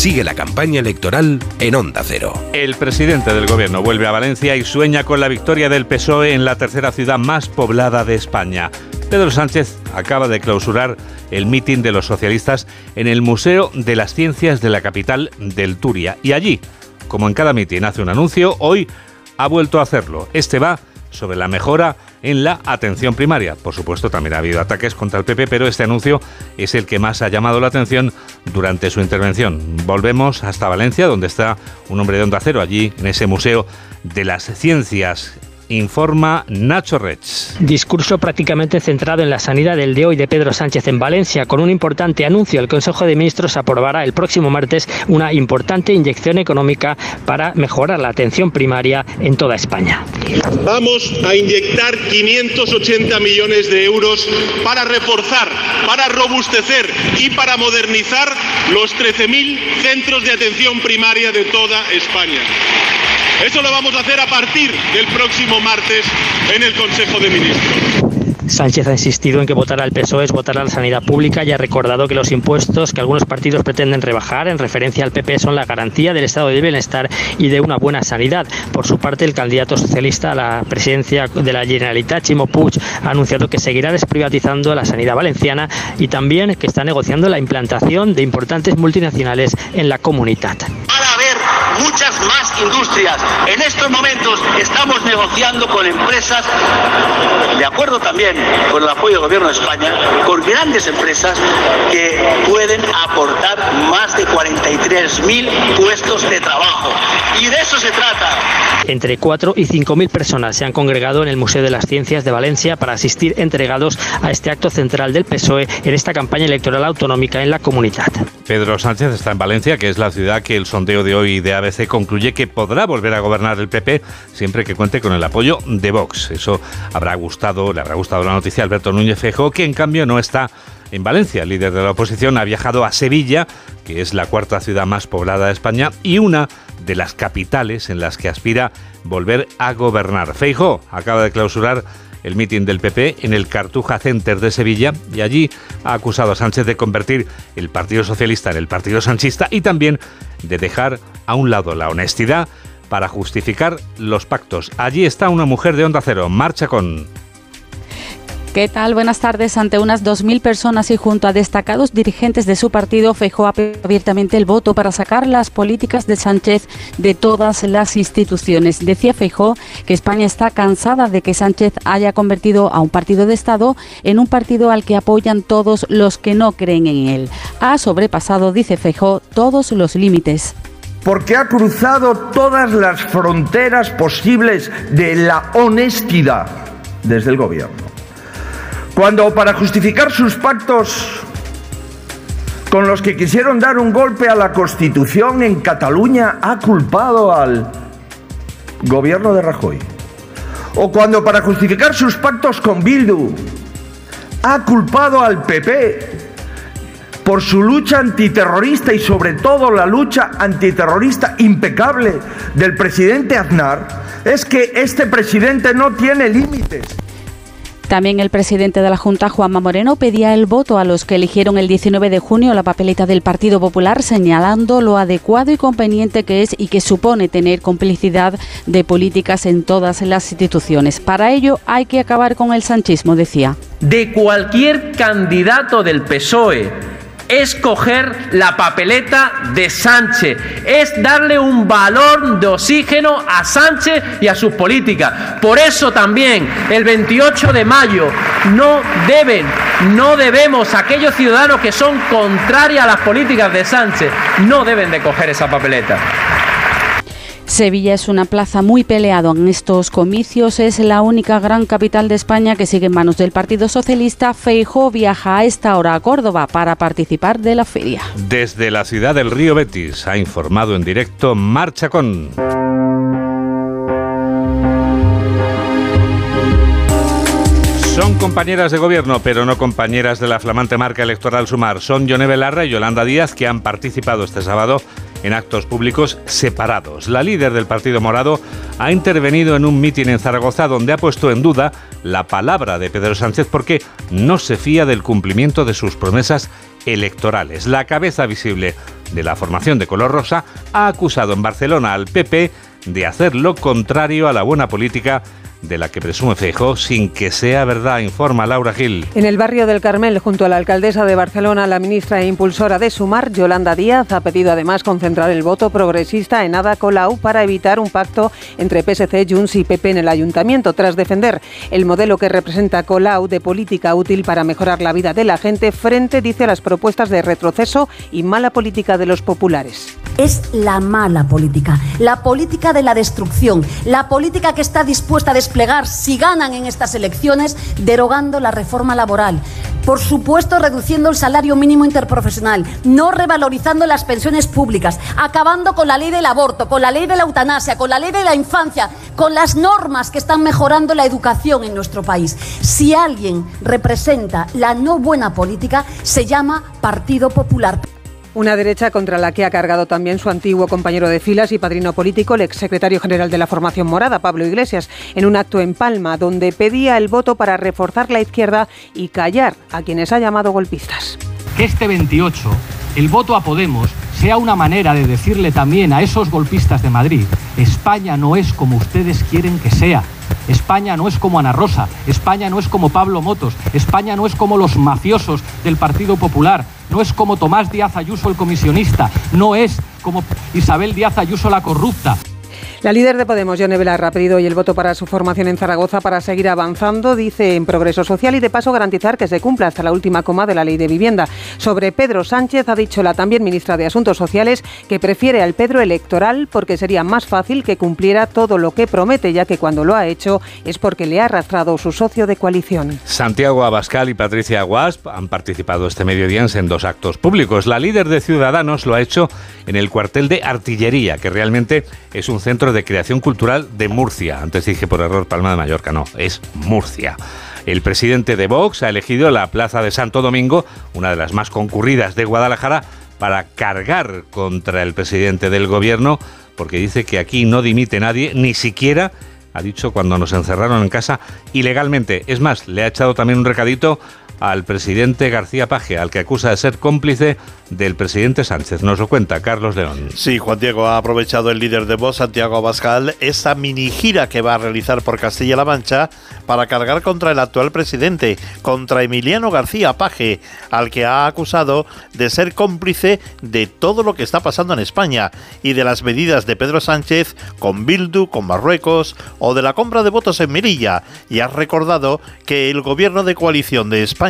Sigue la campaña electoral en Onda Cero. El presidente del gobierno vuelve a Valencia y sueña con la victoria del PSOE en la tercera ciudad más poblada de España. Pedro Sánchez acaba de clausurar el mitin de los socialistas en el Museo de las Ciencias de la capital del Turia. Y allí, como en cada mitin hace un anuncio, hoy ha vuelto a hacerlo. Este va sobre la mejora en la atención primaria. Por supuesto, también ha habido ataques contra el PP, pero este anuncio es el que más ha llamado la atención durante su intervención. Volvemos hasta Valencia, donde está un hombre de onda cero, allí en ese Museo de las Ciencias informa Nacho Rech. Discurso prácticamente centrado en la sanidad del de hoy de Pedro Sánchez en Valencia, con un importante anuncio. El Consejo de Ministros aprobará el próximo martes una importante inyección económica para mejorar la atención primaria en toda España. Vamos a inyectar 580 millones de euros para reforzar, para robustecer y para modernizar los 13.000 centros de atención primaria de toda España. Eso lo vamos a hacer a partir del próximo martes en el Consejo de Ministros. Sánchez ha insistido en que votar al PSOE es votar a la sanidad pública y ha recordado que los impuestos que algunos partidos pretenden rebajar en referencia al PP son la garantía del estado de bienestar y de una buena sanidad. Por su parte, el candidato socialista a la presidencia de la Generalitat, Chimo Puig, ha anunciado que seguirá desprivatizando la sanidad valenciana y también que está negociando la implantación de importantes multinacionales en la comunidad muchas más industrias. En estos momentos estamos negociando con empresas, de acuerdo también con el apoyo del Gobierno de España, con grandes empresas que pueden aportar más de 43.000 puestos de trabajo. Y de eso se trata. Entre 4 y 5 mil personas se han congregado en el Museo de las Ciencias de Valencia para asistir entregados a este acto central del PSOE en esta campaña electoral autonómica en la comunidad. Pedro Sánchez está en Valencia, que es la ciudad que el sondeo de hoy de ABC concluye que podrá volver a gobernar el PP siempre que cuente con el apoyo de Vox. Eso habrá gustado, le habrá gustado la noticia a Alberto Núñez Fejo, que en cambio no está en Valencia. El líder de la oposición ha viajado a Sevilla, que es la cuarta ciudad más poblada de España y una de las capitales en las que aspira volver a gobernar. Feijo acaba de clausurar el mitin del PP en el Cartuja Center de Sevilla y allí ha acusado a Sánchez de convertir el Partido Socialista en el Partido Sanchista y también de dejar a un lado la honestidad para justificar los pactos. Allí está una mujer de Onda Cero, marcha con... ¿Qué tal? Buenas tardes. Ante unas 2.000 personas y junto a destacados dirigentes de su partido, Feijóo abiertamente el voto para sacar las políticas de Sánchez de todas las instituciones. Decía Feijóo que España está cansada de que Sánchez haya convertido a un partido de Estado en un partido al que apoyan todos los que no creen en él. Ha sobrepasado, dice Feijóo, todos los límites porque ha cruzado todas las fronteras posibles de la honestidad desde el gobierno. Cuando para justificar sus pactos con los que quisieron dar un golpe a la Constitución en Cataluña ha culpado al gobierno de Rajoy. O cuando para justificar sus pactos con Bildu ha culpado al PP por su lucha antiterrorista y sobre todo la lucha antiterrorista impecable del presidente Aznar, es que este presidente no tiene límites. También el presidente de la Junta, Juanma Moreno, pedía el voto a los que eligieron el 19 de junio la papeleta del Partido Popular, señalando lo adecuado y conveniente que es y que supone tener complicidad de políticas en todas las instituciones. Para ello hay que acabar con el sanchismo, decía. De cualquier candidato del PSOE es coger la papeleta de Sánchez, es darle un valor de oxígeno a Sánchez y a sus políticas. Por eso también el 28 de mayo no deben, no debemos, aquellos ciudadanos que son contrarios a las políticas de Sánchez, no deben de coger esa papeleta. Sevilla es una plaza muy peleada en estos comicios. Es la única gran capital de España que sigue en manos del Partido Socialista. Feijó viaja a esta hora a Córdoba para participar de la feria. Desde la ciudad del Río Betis ha informado en directo Marcha con. Son compañeras de gobierno, pero no compañeras de la flamante marca electoral Sumar. Son Yone Belarra y Yolanda Díaz, que han participado este sábado en actos públicos separados. La líder del Partido Morado ha intervenido en un mitin en Zaragoza donde ha puesto en duda la palabra de Pedro Sánchez porque no se fía del cumplimiento de sus promesas electorales. La cabeza visible de la formación de color rosa ha acusado en Barcelona al PP de hacer lo contrario a la buena política de la que presume Feijóo sin que sea verdad, informa Laura Gil. En el barrio del Carmel, junto a la alcaldesa de Barcelona, la ministra e impulsora de Sumar, Yolanda Díaz, ha pedido además concentrar el voto progresista en Ada Colau para evitar un pacto entre PSC, Junts y PP en el ayuntamiento, tras defender el modelo que representa Colau de política útil para mejorar la vida de la gente frente, dice, a las propuestas de retroceso y mala política de los populares. Es la mala política, la política de la destrucción, la política que está dispuesta a desplegar si ganan en estas elecciones, derogando la reforma laboral. Por supuesto, reduciendo el salario mínimo interprofesional, no revalorizando las pensiones públicas, acabando con la ley del aborto, con la ley de la eutanasia, con la ley de la infancia, con las normas que están mejorando la educación en nuestro país. Si alguien representa la no buena política, se llama Partido Popular. Una derecha contra la que ha cargado también su antiguo compañero de filas y padrino político, el exsecretario general de la formación morada, Pablo Iglesias, en un acto en Palma, donde pedía el voto para reforzar la izquierda y callar a quienes ha llamado golpistas. Que este 28, el voto a Podemos, sea una manera de decirle también a esos golpistas de Madrid, España no es como ustedes quieren que sea. España no es como Ana Rosa, España no es como Pablo Motos, España no es como los mafiosos del Partido Popular, no es como Tomás Díaz Ayuso el comisionista, no es como Isabel Díaz Ayuso la corrupta. La líder de Podemos, Yone Belarra, ha pedido hoy el voto para su formación en Zaragoza para seguir avanzando, dice, en progreso social y de paso garantizar que se cumpla hasta la última coma de la ley de vivienda. Sobre Pedro Sánchez ha dicho la también ministra de Asuntos Sociales que prefiere al Pedro electoral porque sería más fácil que cumpliera todo lo que promete, ya que cuando lo ha hecho es porque le ha arrastrado su socio de coalición. Santiago Abascal y Patricia Guasp han participado este mediodía en dos actos públicos. La líder de Ciudadanos lo ha hecho en el cuartel de artillería, que realmente es un centro de Creación Cultural de Murcia. Antes dije por error Palma de Mallorca, no, es Murcia. El presidente de Vox ha elegido la Plaza de Santo Domingo, una de las más concurridas de Guadalajara, para cargar contra el presidente del gobierno, porque dice que aquí no dimite nadie, ni siquiera ha dicho cuando nos encerraron en casa ilegalmente. Es más, le ha echado también un recadito al presidente García Paje, al que acusa de ser cómplice del presidente Sánchez. Nos lo cuenta Carlos León. Sí, Juan Diego ha aprovechado el líder de voz, Santiago Abascal, esa mini gira que va a realizar por Castilla-La Mancha para cargar contra el actual presidente, contra Emiliano García Paje, al que ha acusado de ser cómplice de todo lo que está pasando en España y de las medidas de Pedro Sánchez con Bildu, con Marruecos o de la compra de votos en Mirilla. Y ha recordado que el gobierno de coalición de España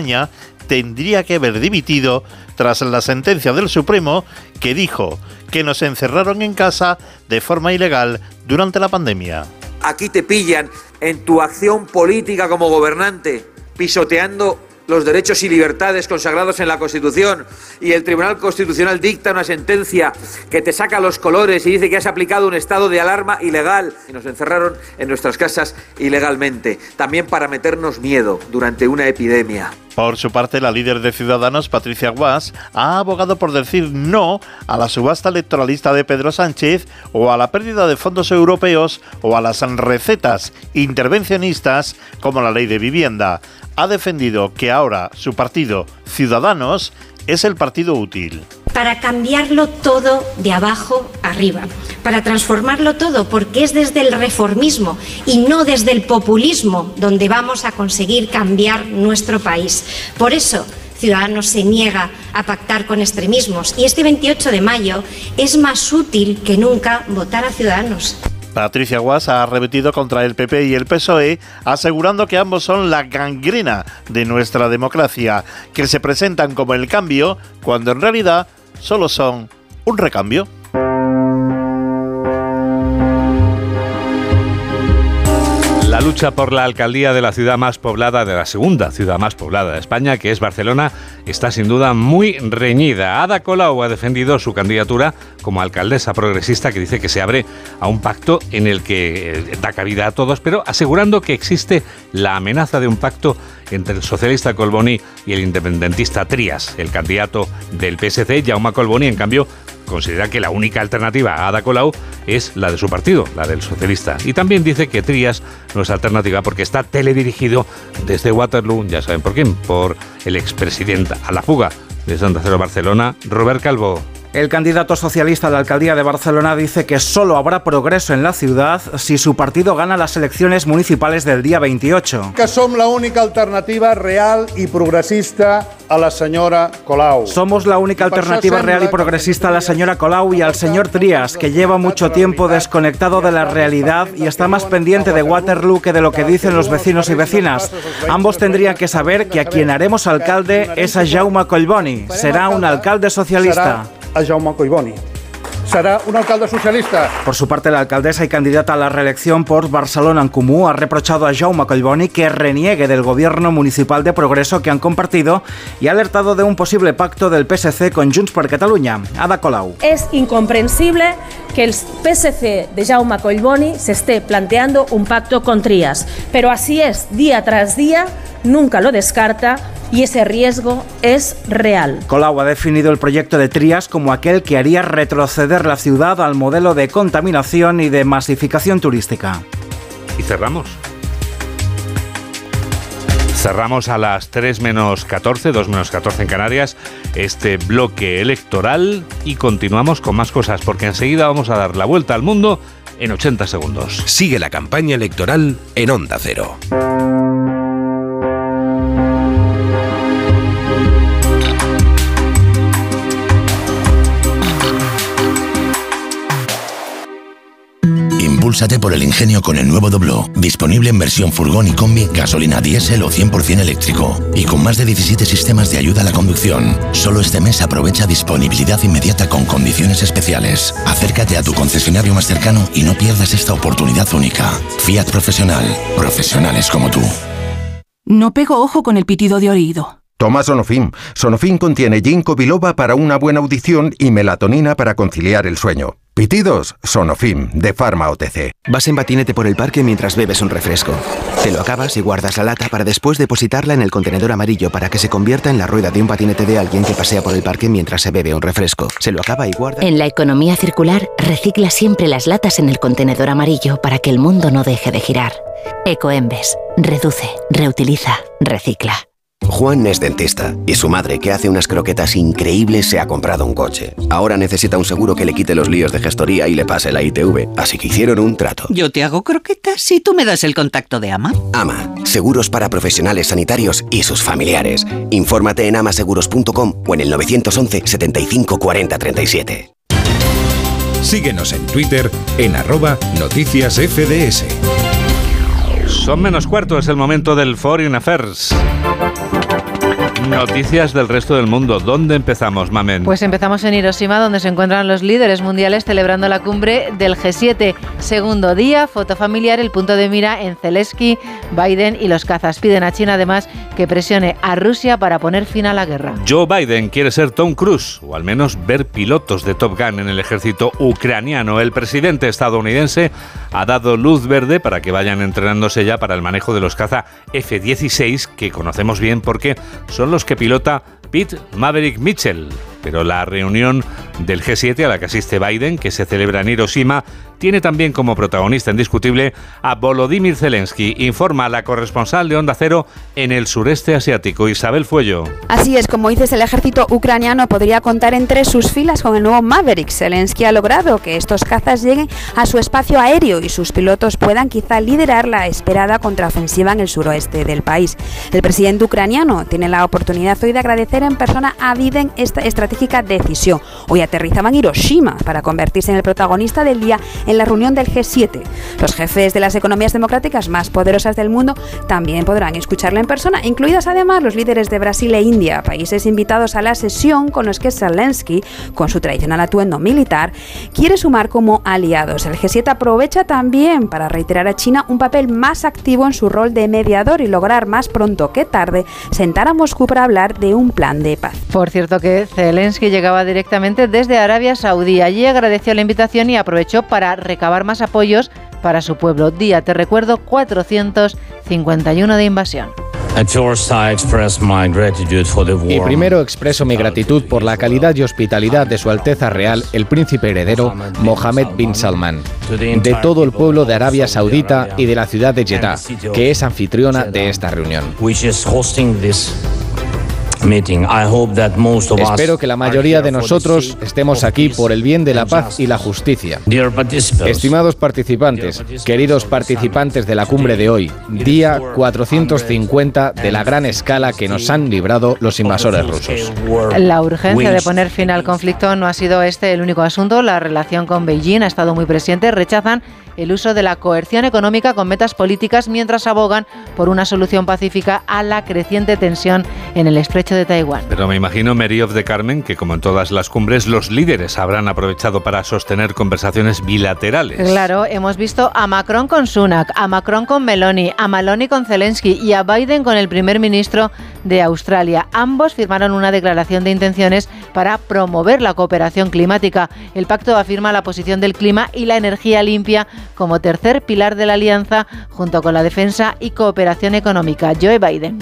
tendría que haber dimitido tras la sentencia del Supremo que dijo que nos encerraron en casa de forma ilegal durante la pandemia. Aquí te pillan en tu acción política como gobernante, pisoteando los derechos y libertades consagrados en la Constitución y el Tribunal Constitucional dicta una sentencia que te saca los colores y dice que has aplicado un estado de alarma ilegal y nos encerraron en nuestras casas ilegalmente, también para meternos miedo durante una epidemia. Por su parte, la líder de Ciudadanos, Patricia Guas, ha abogado por decir no a la subasta electoralista de Pedro Sánchez o a la pérdida de fondos europeos o a las recetas intervencionistas como la ley de vivienda. Ha defendido que ahora su partido, Ciudadanos, es el partido útil para cambiarlo todo de abajo arriba, para transformarlo todo, porque es desde el reformismo y no desde el populismo donde vamos a conseguir cambiar nuestro país. Por eso, Ciudadanos se niega a pactar con extremismos y este 28 de mayo es más útil que nunca votar a Ciudadanos. Patricia Guas ha repetido contra el PP y el PSOE, asegurando que ambos son la gangrena de nuestra democracia, que se presentan como el cambio, cuando en realidad solo son un recambio. La lucha por la alcaldía de la ciudad más poblada, de la segunda ciudad más poblada de España, que es Barcelona, está sin duda muy reñida. Ada Colau ha defendido su candidatura como alcaldesa progresista que dice que se abre a un pacto en el que eh, da cabida a todos, pero asegurando que existe la amenaza de un pacto entre el socialista Colboni y el independentista Trías. El candidato del PSC, Jaume Colboni, en cambio, considera que la única alternativa a Ada Colau es la de su partido, la del socialista. Y también dice que Trías no es alternativa porque está teledirigido desde Waterloo, ya saben por quién, por el expresidente a la fuga de Santa Cero Barcelona, Robert Calvo. El candidato socialista a la alcaldía de Barcelona dice que solo habrá progreso en la ciudad si su partido gana las elecciones municipales del día 28. Que somos la única alternativa real y progresista a la señora Colau. Somos la única alternativa real y progresista a la señora Colau y al señor Trías, que lleva mucho tiempo desconectado de la realidad y está más pendiente de Waterloo que de lo que dicen los vecinos y vecinas. Ambos tendrían que saber que a quien haremos alcalde es a Jaume Collboni. Será un alcalde socialista a Jaume Collboni. Será un alcalde socialista. Por su parte, la alcaldesa y candidata a la reelección por Barcelona en Comú ha reprochado a Jaume Collboni que reniegue del gobierno municipal de progreso que han compartido y ha alertado de un posible pacto del PSC con Junts per Catalunya. Ada Colau. Es incomprensible que el PSC de Jaume Collboni se esté planteando un pacto con Trías, pero así es, día tras día, nunca lo descarta y ese riesgo es real. Colau ha definido el proyecto de Trias como aquel que haría retroceder la ciudad al modelo de contaminación y de masificación turística. Y cerramos. Cerramos a las 3 menos 14, 2 menos 14 en Canarias, este bloque electoral y continuamos con más cosas porque enseguida vamos a dar la vuelta al mundo en 80 segundos. Sigue la campaña electoral en Onda Cero. Impúlsate por el ingenio con el nuevo Doblo, disponible en versión furgón y combi, gasolina diésel o 100% eléctrico, y con más de 17 sistemas de ayuda a la conducción. Solo este mes aprovecha disponibilidad inmediata con condiciones especiales. Acércate a tu concesionario más cercano y no pierdas esta oportunidad única. Fiat Profesional, profesionales como tú. No pego ojo con el pitido de oído. Toma Sonofim. Sonofim contiene ginkgo biloba para una buena audición y melatonina para conciliar el sueño. Pitidos, Sonofim, de Pharma OTC. Vas en patinete por el parque mientras bebes un refresco. Te lo acabas y guardas la lata para después depositarla en el contenedor amarillo para que se convierta en la rueda de un patinete de alguien que pasea por el parque mientras se bebe un refresco. Se lo acaba y guarda. En la economía circular, recicla siempre las latas en el contenedor amarillo para que el mundo no deje de girar. Ecoembes. Reduce, reutiliza, recicla. Juan es dentista y su madre, que hace unas croquetas increíbles, se ha comprado un coche. Ahora necesita un seguro que le quite los líos de gestoría y le pase la ITV, así que hicieron un trato. Yo te hago croquetas si tú me das el contacto de Ama. Ama, seguros para profesionales sanitarios y sus familiares. Infórmate en amaseguros.com o en el 911 75 40 37. Síguenos en Twitter en arroba noticias FDS. Son menos cuarto, es el momento del Foreign Affairs. Noticias del resto del mundo. ¿Dónde empezamos, Mamen? Pues empezamos en Hiroshima, donde se encuentran los líderes mundiales celebrando la cumbre del G7. Segundo día, foto familiar, el punto de mira en Zelensky, Biden y los cazas. Piden a China además que presione a Rusia para poner fin a la guerra. Joe Biden quiere ser Tom Cruise, o al menos ver pilotos de Top Gun en el ejército ucraniano. El presidente estadounidense ha dado luz verde para que vayan entrenándose ya para el manejo de los caza F-16, que conocemos bien porque son los que pilota Pete Maverick Mitchell. Pero la reunión del G7 a la que asiste Biden, que se celebra en Hiroshima, tiene también como protagonista indiscutible a Volodymyr Zelensky, informa la corresponsal de Onda Cero en el sureste asiático, Isabel Fuello. Así es, como dices, el ejército ucraniano podría contar entre sus filas con el nuevo Maverick. Zelensky ha logrado que estos cazas lleguen a su espacio aéreo y sus pilotos puedan quizá liderar la esperada contraofensiva en el suroeste del país. El presidente ucraniano tiene la oportunidad hoy de agradecer en persona a Biden esta estratégica decisión. Hoy aterrizaba en Hiroshima para convertirse en el protagonista del día en la reunión del G7. Los jefes de las economías democráticas más poderosas del mundo también podrán escucharla en persona, incluidas además los líderes de Brasil e India, países invitados a la sesión con los que Zelensky, con su tradicional atuendo militar, quiere sumar como aliados. El G7 aprovecha también para reiterar a China un papel más activo en su rol de mediador y lograr más pronto que tarde sentar a Moscú para hablar de un plan de paz. Por cierto que Zelensky llegaba directamente desde Arabia Saudí. Allí agradeció la invitación y aprovechó para recabar más apoyos para su pueblo. Día, te recuerdo, 451 de invasión. Y primero expreso mi gratitud por la calidad y hospitalidad de Su Alteza Real, el príncipe heredero Mohammed bin Salman, de todo el pueblo de Arabia Saudita y de la ciudad de Jeddah, que es anfitriona de esta reunión. Espero que la mayoría de nosotros estemos aquí por el bien de la paz y la justicia. Estimados participantes, queridos participantes de la cumbre de hoy, día 450 de la gran escala que nos han librado los invasores rusos. La urgencia de poner fin al conflicto no ha sido este el único asunto. La relación con Beijing ha estado muy presente. Rechazan el uso de la coerción económica con metas políticas mientras abogan por una solución pacífica a la creciente tensión en el estrecho de Taiwán. Pero me imagino, Mary of the Carmen, que como en todas las cumbres, los líderes habrán aprovechado para sostener conversaciones bilaterales. Claro, hemos visto a Macron con Sunak, a Macron con Meloni, a Maloney con Zelensky y a Biden con el primer ministro de Australia. Ambos firmaron una declaración de intenciones para promover la cooperación climática. El pacto afirma la posición del clima y la energía limpia como tercer pilar de la alianza junto con la defensa y cooperación económica. Joe Biden.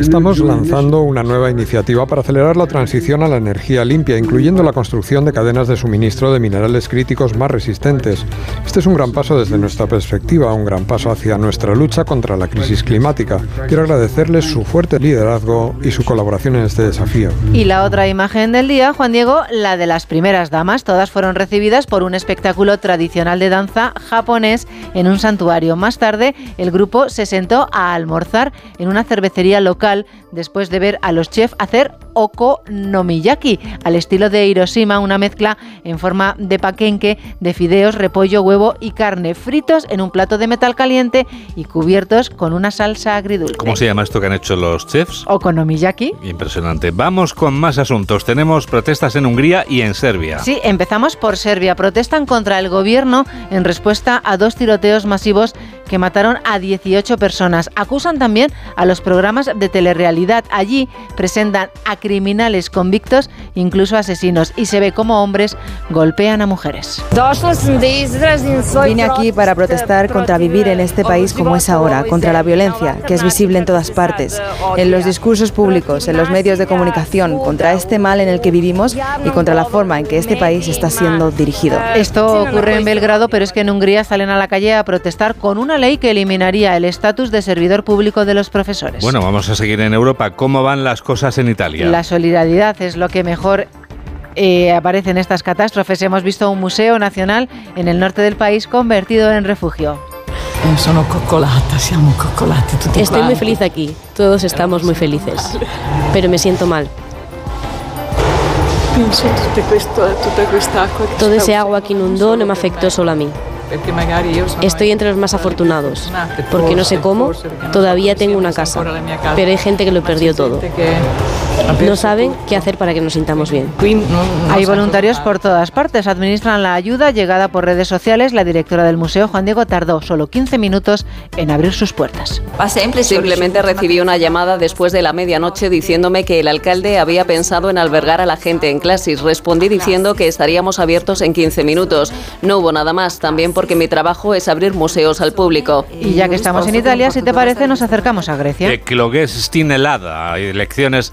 Estamos lanzando una nueva iniciativa para acelerar la transición a la energía limpia, incluyendo la construcción de cadenas de suministro de minerales críticos más resistentes. Este es un gran paso desde nuestra perspectiva, un gran paso hacia nuestra lucha contra la crisis climática. Quiero agradecerles su fuerte liderazgo y su colaboración en este desafío. Y la otra imagen del día, Juan Diego, la de las primeras damas. Todas fueron recibidas por un espectáculo tradicional de danza japonés en un santuario. Más tarde, el grupo se sentó a almorzar en una cervecería local después de ver a los chefs hacer okonomiyaki, al estilo de Hiroshima, una mezcla en forma de paquenque de fideos, repollo, huevo y carne fritos en un plato de metal caliente y cubiertos con una salsa agridulce. ¿Cómo se llama esto que han hecho los chefs? Okonomiyaki. Impresionante. Vamos con más asuntos. Tenemos protestas en Hungría y en Serbia. Sí, empezamos por Serbia. Protestan contra el gobierno en respuesta a dos tiroteos masivos que mataron a 18 personas. Acusan también a los programas de telerrealidad. Allí presentan a criminales convictos, incluso asesinos, y se ve como hombres golpean a mujeres. Vine aquí para protestar contra vivir en este país como es ahora, contra la violencia, que es visible en todas partes, en los discursos públicos, en los medios de comunicación, contra este mal en el que vivimos y contra la forma en que este país está siendo dirigido. Esto ocurre en Belgrado, pero es que en Hungría salen a la calle a protestar con una ley que eliminaría el estatus de servidor público de los profesores. Bueno, vamos a seguir en Europa. ¿Cómo van las cosas en Italia? La solidaridad es lo que mejor eh, aparece en estas catástrofes. Hemos visto un museo nacional en el norte del país convertido en refugio. Estoy muy feliz aquí, todos estamos muy felices, pero me siento mal. Todo ese agua que inundó no me afectó solo a mí. Estoy entre los más afortunados, porque no sé cómo, todavía tengo una casa, pero hay gente que lo perdió todo no saben qué hacer para que nos sintamos bien. Hay voluntarios por todas partes, administran la ayuda llegada por redes sociales. La directora del museo, Juan Diego, tardó solo 15 minutos en abrir sus puertas. Simplemente recibí una llamada después de la medianoche diciéndome que el alcalde había pensado en albergar a la gente en clases. Respondí diciendo que estaríamos abiertos en 15 minutos. No hubo nada más, también porque mi trabajo es abrir museos al público. Y ya que estamos en Italia, si te parece, nos acercamos a Grecia. Eh, que lo que es, helada, elecciones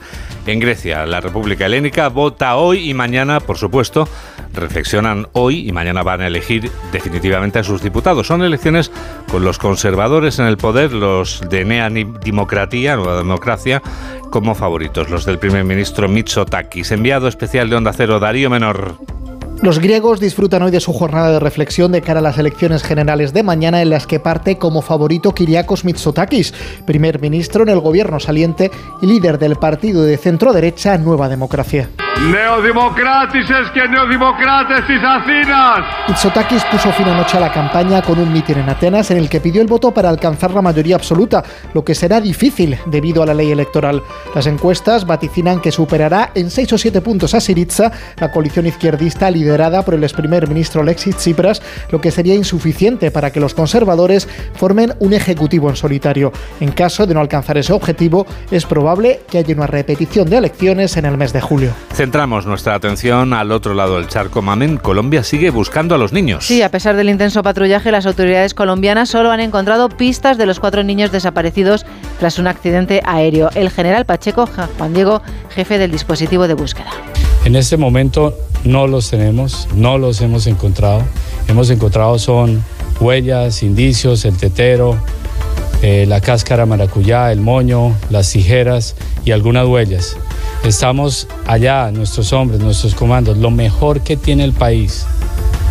en Grecia. La República Helénica vota hoy y mañana, por supuesto, reflexionan hoy y mañana van a elegir definitivamente a sus diputados. Son elecciones con los conservadores en el poder, los de Nea Dimocratía, Nueva Democracia, como favoritos, los del primer ministro Mitsotakis. Enviado especial de Onda Cero, Darío Menor. Los griegos disfrutan hoy de su jornada de reflexión de cara a las elecciones generales de mañana en las que parte como favorito Kyriakos Mitsotakis, primer ministro en el gobierno saliente y líder del partido de centro derecha Nueva Democracia. es que neodemocrates y. Mitsotakis puso fin anoche a la campaña con un mitin en Atenas en el que pidió el voto para alcanzar la mayoría absoluta, lo que será difícil debido a la ley electoral. Las encuestas vaticinan que superará en 6 o 7 puntos a Syriza, la coalición izquierdista liderada por el ex primer ministro Alexis Tsipras, lo que sería insuficiente para que los conservadores formen un ejecutivo en solitario. En caso de no alcanzar ese objetivo, es probable que haya una repetición de elecciones en el mes de julio. Centramos nuestra atención al otro lado del charco. Mamen, Colombia sigue buscando a los niños. Sí, a pesar del intenso patrullaje, las autoridades colombianas solo han encontrado pistas de los cuatro niños desaparecidos tras un accidente aéreo. El general Pacheco, Juan Diego, jefe del dispositivo de búsqueda. En este momento no los tenemos, no los hemos encontrado. Hemos encontrado son huellas, indicios, el tetero, eh, la cáscara maracuyá, el moño, las tijeras y algunas huellas. Estamos allá, nuestros hombres, nuestros comandos, lo mejor que tiene el país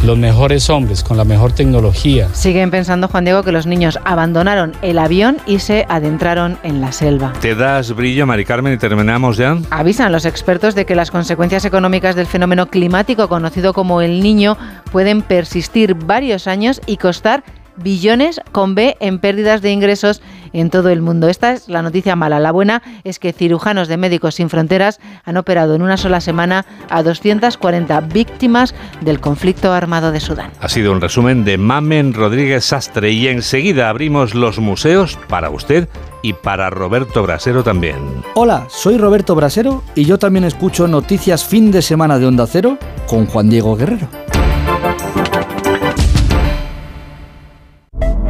los mejores hombres con la mejor tecnología. Siguen pensando, Juan Diego, que los niños abandonaron el avión y se adentraron en la selva. ¿Te das brillo, Mari Carmen, y terminamos ya? Avisan los expertos de que las consecuencias económicas del fenómeno climático conocido como el niño pueden persistir varios años y costar billones con B en pérdidas de ingresos en todo el mundo. Esta es la noticia mala. La buena es que cirujanos de Médicos Sin Fronteras han operado en una sola semana a 240 víctimas del conflicto armado de Sudán. Ha sido un resumen de Mamen Rodríguez Sastre y enseguida abrimos los museos para usted y para Roberto Brasero también. Hola, soy Roberto Brasero y yo también escucho noticias fin de semana de Onda Cero con Juan Diego Guerrero.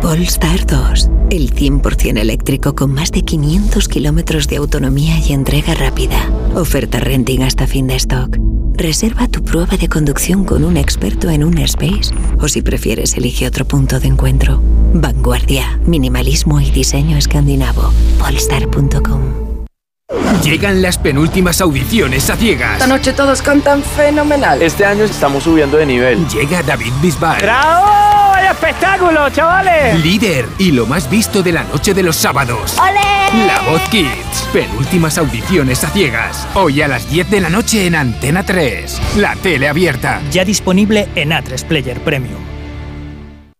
Polestar 2, el 100% eléctrico con más de 500 kilómetros de autonomía y entrega rápida. Oferta renting hasta fin de stock. Reserva tu prueba de conducción con un experto en un space o si prefieres elige otro punto de encuentro. Vanguardia, minimalismo y diseño escandinavo. Polestar.com Llegan las penúltimas audiciones a ciegas. Esta noche todos cantan fenomenal. Este año estamos subiendo de nivel. Llega David Bisbal. ¡Bravo! ¡Vaya espectáculo, chavales! Líder y lo más visto de la noche de los sábados. ¡Ole! La Voz Kids. Penúltimas audiciones a ciegas. Hoy a las 10 de la noche en Antena 3. La tele abierta. Ya disponible en A3 Player Premium.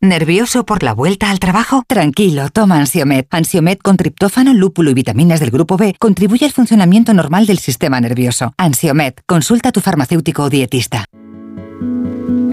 ¿Nervioso por la vuelta al trabajo? Tranquilo, toma Ansiomet. Ansiomet con triptófano, lúpulo y vitaminas del grupo B contribuye al funcionamiento normal del sistema nervioso. Ansiomet, consulta a tu farmacéutico o dietista.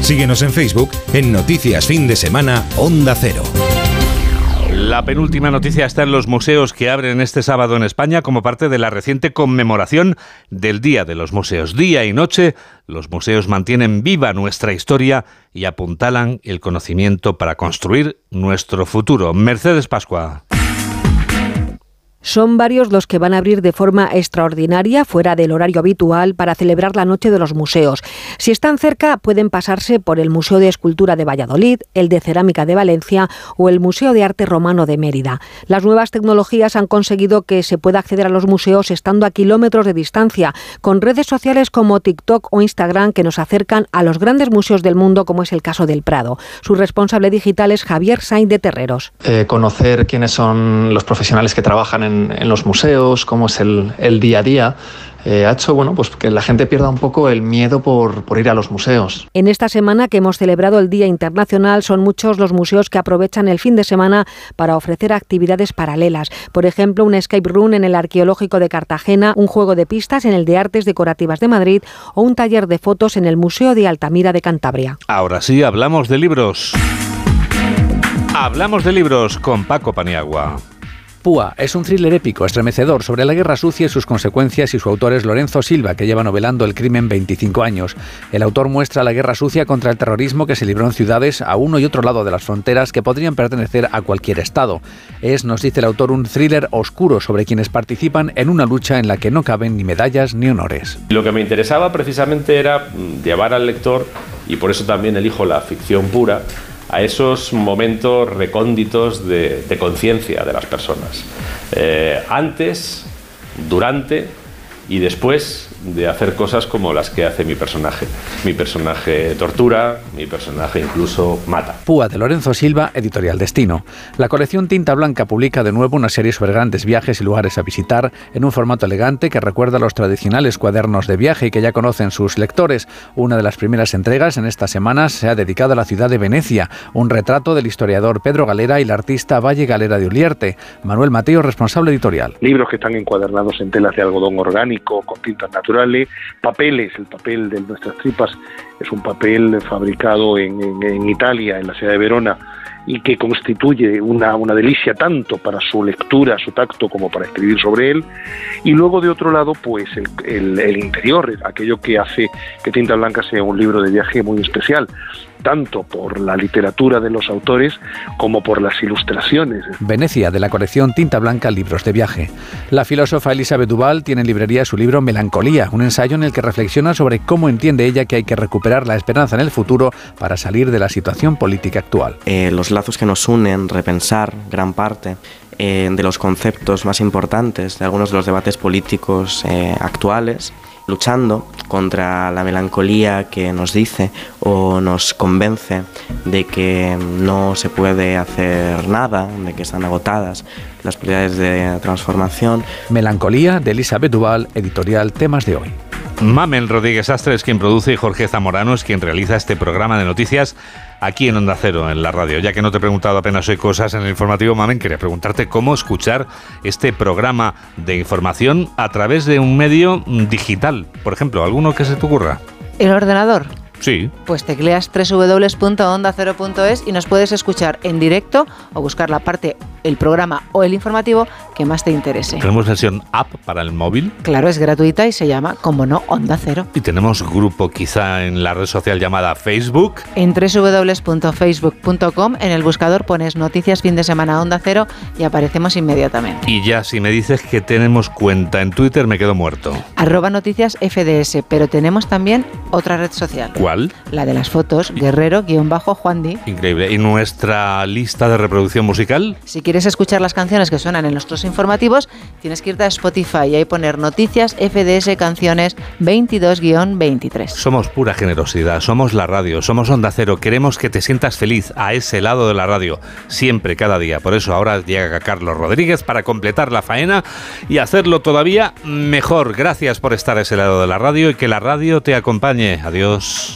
Síguenos en Facebook en Noticias Fin de Semana Onda Cero. La penúltima noticia está en los museos que abren este sábado en España como parte de la reciente conmemoración del Día de los Museos. Día y noche, los museos mantienen viva nuestra historia y apuntalan el conocimiento para construir nuestro futuro. Mercedes Pascua. Son varios los que van a abrir de forma extraordinaria, fuera del horario habitual, para celebrar la Noche de los Museos. Si están cerca, pueden pasarse por el Museo de Escultura de Valladolid, el de Cerámica de Valencia o el Museo de Arte Romano de Mérida. Las nuevas tecnologías han conseguido que se pueda acceder a los museos estando a kilómetros de distancia, con redes sociales como TikTok o Instagram que nos acercan a los grandes museos del mundo, como es el caso del Prado. Su responsable digital es Javier Sainz de Terreros. Eh, conocer quiénes son los profesionales que trabajan en en, los museos, cómo es el, el día a día. Eh, ha hecho bueno, pues que la gente pierda un poco el miedo por, por, ir a los museos. En esta semana que hemos celebrado el Día Internacional son muchos los museos que aprovechan el fin de semana para ofrecer actividades paralelas. Por ejemplo, un escape room en el Arqueológico de Cartagena, un juego de pistas en el de Artes Decorativas de Madrid o un taller de fotos en el Museo de Altamira de Cantabria. Ahora sí, hablamos de libros. Hablamos de libros con Paco Paniagua. Púa es un thriller épico, estremecedor, sobre la guerra sucia y sus consecuencias y su autor es Lorenzo Silva, que lleva novelando el crimen 25 años. El autor muestra la guerra sucia contra el terrorismo que se libró en ciudades a uno y otro lado de las fronteras que podrían pertenecer a cualquier estado. Es, nos dice el autor, un thriller oscuro sobre quienes participan en una lucha en la que no caben ni medallas ni honores. Lo que me interesaba precisamente era llevar al lector, y por eso también elijo la ficción pura, a esos momentos recónditos de, conciencia de las personas. Eh, antes, durante y después de hacer cosas como las que hace mi personaje. Mi personaje tortura, mi personaje incluso mata. Púa de Lorenzo Silva, Editorial Destino. La colección Tinta Blanca publica de nuevo una serie sobre grandes viajes y lugares a visitar en un formato elegante que recuerda a los tradicionales cuadernos de viaje y que ya conocen sus lectores. Una de las primeras entregas en esta semana se ha dedicado a la ciudad de Venecia, un retrato del historiador Pedro Galera y la artista Valle Galera de Ulierte. Manuel Mateo, responsable editorial. Libros que están encuadernados en telas de algodón orgánico, con tintas naturales papeles, el papel de nuestras tripas es un papel fabricado en, Italia, en la ciudad de Verona, y que constituye una, una, delicia tanto para su lectura, su tacto, como para escribir sobre él. Y luego, de otro lado, pues el, el interior, aquello que hace que Tinta Blanca sea un libro de viaje muy especial tanto por la literatura de los autores como por las ilustraciones. Venecia, de la colección Tinta Blanca Libros de Viaje. La filósofa Elizabeth Duval tiene en librería su libro Melancolía, un ensayo en el que reflexiona sobre cómo entiende ella que hay que recuperar la esperanza en el futuro para salir de la situación política actual. Eh, los lazos que nos unen, repensar gran parte eh, de los conceptos más importantes de algunos de los debates políticos eh, actuales, luchando contra la melancolía que nos dice o nos convence de que no se puede hacer nada, de que están agotadas las posibilidades de transformación. Melancolía de Elizabeth Duval, editorial Temas de hoy. Mamel Rodríguez Astre es quien produce y Jorge Zamorano es quien realiza este programa de noticias aquí en Onda Cero, en la radio. Ya que no te he preguntado apenas hoy cosas en el informativo, Mamen, quería preguntarte cómo escuchar este programa de información a través de un medio digital. Por ejemplo, ¿alguno que se te ocurra? ¿El ordenador? Sí. Pues tecleas www.ondacero.es y nos puedes escuchar en directo o buscar la parte el programa o el informativo que más te interese. ¿Tenemos versión app para el móvil? Claro, es gratuita y se llama, como no, Onda Cero. ¿Y tenemos grupo quizá en la red social llamada Facebook? En www.facebook.com en el buscador pones Noticias Fin de Semana Onda Cero y aparecemos inmediatamente. Y ya si me dices que tenemos cuenta en Twitter me quedo muerto. Arroba Noticias FDS, pero tenemos también otra red social. ¿Cuál? La de las fotos, Guerrero-Juan Di. Increíble. ¿Y nuestra lista de reproducción musical? Si quieres escuchar las canciones que suenan en nuestros informativos, tienes que irte a Spotify y ahí poner noticias FDS canciones 22-23. Somos pura generosidad, somos la radio, somos Onda Cero, queremos que te sientas feliz a ese lado de la radio, siempre, cada día. Por eso ahora llega Carlos Rodríguez para completar la faena y hacerlo todavía mejor. Gracias por estar a ese lado de la radio y que la radio te acompañe. Adiós.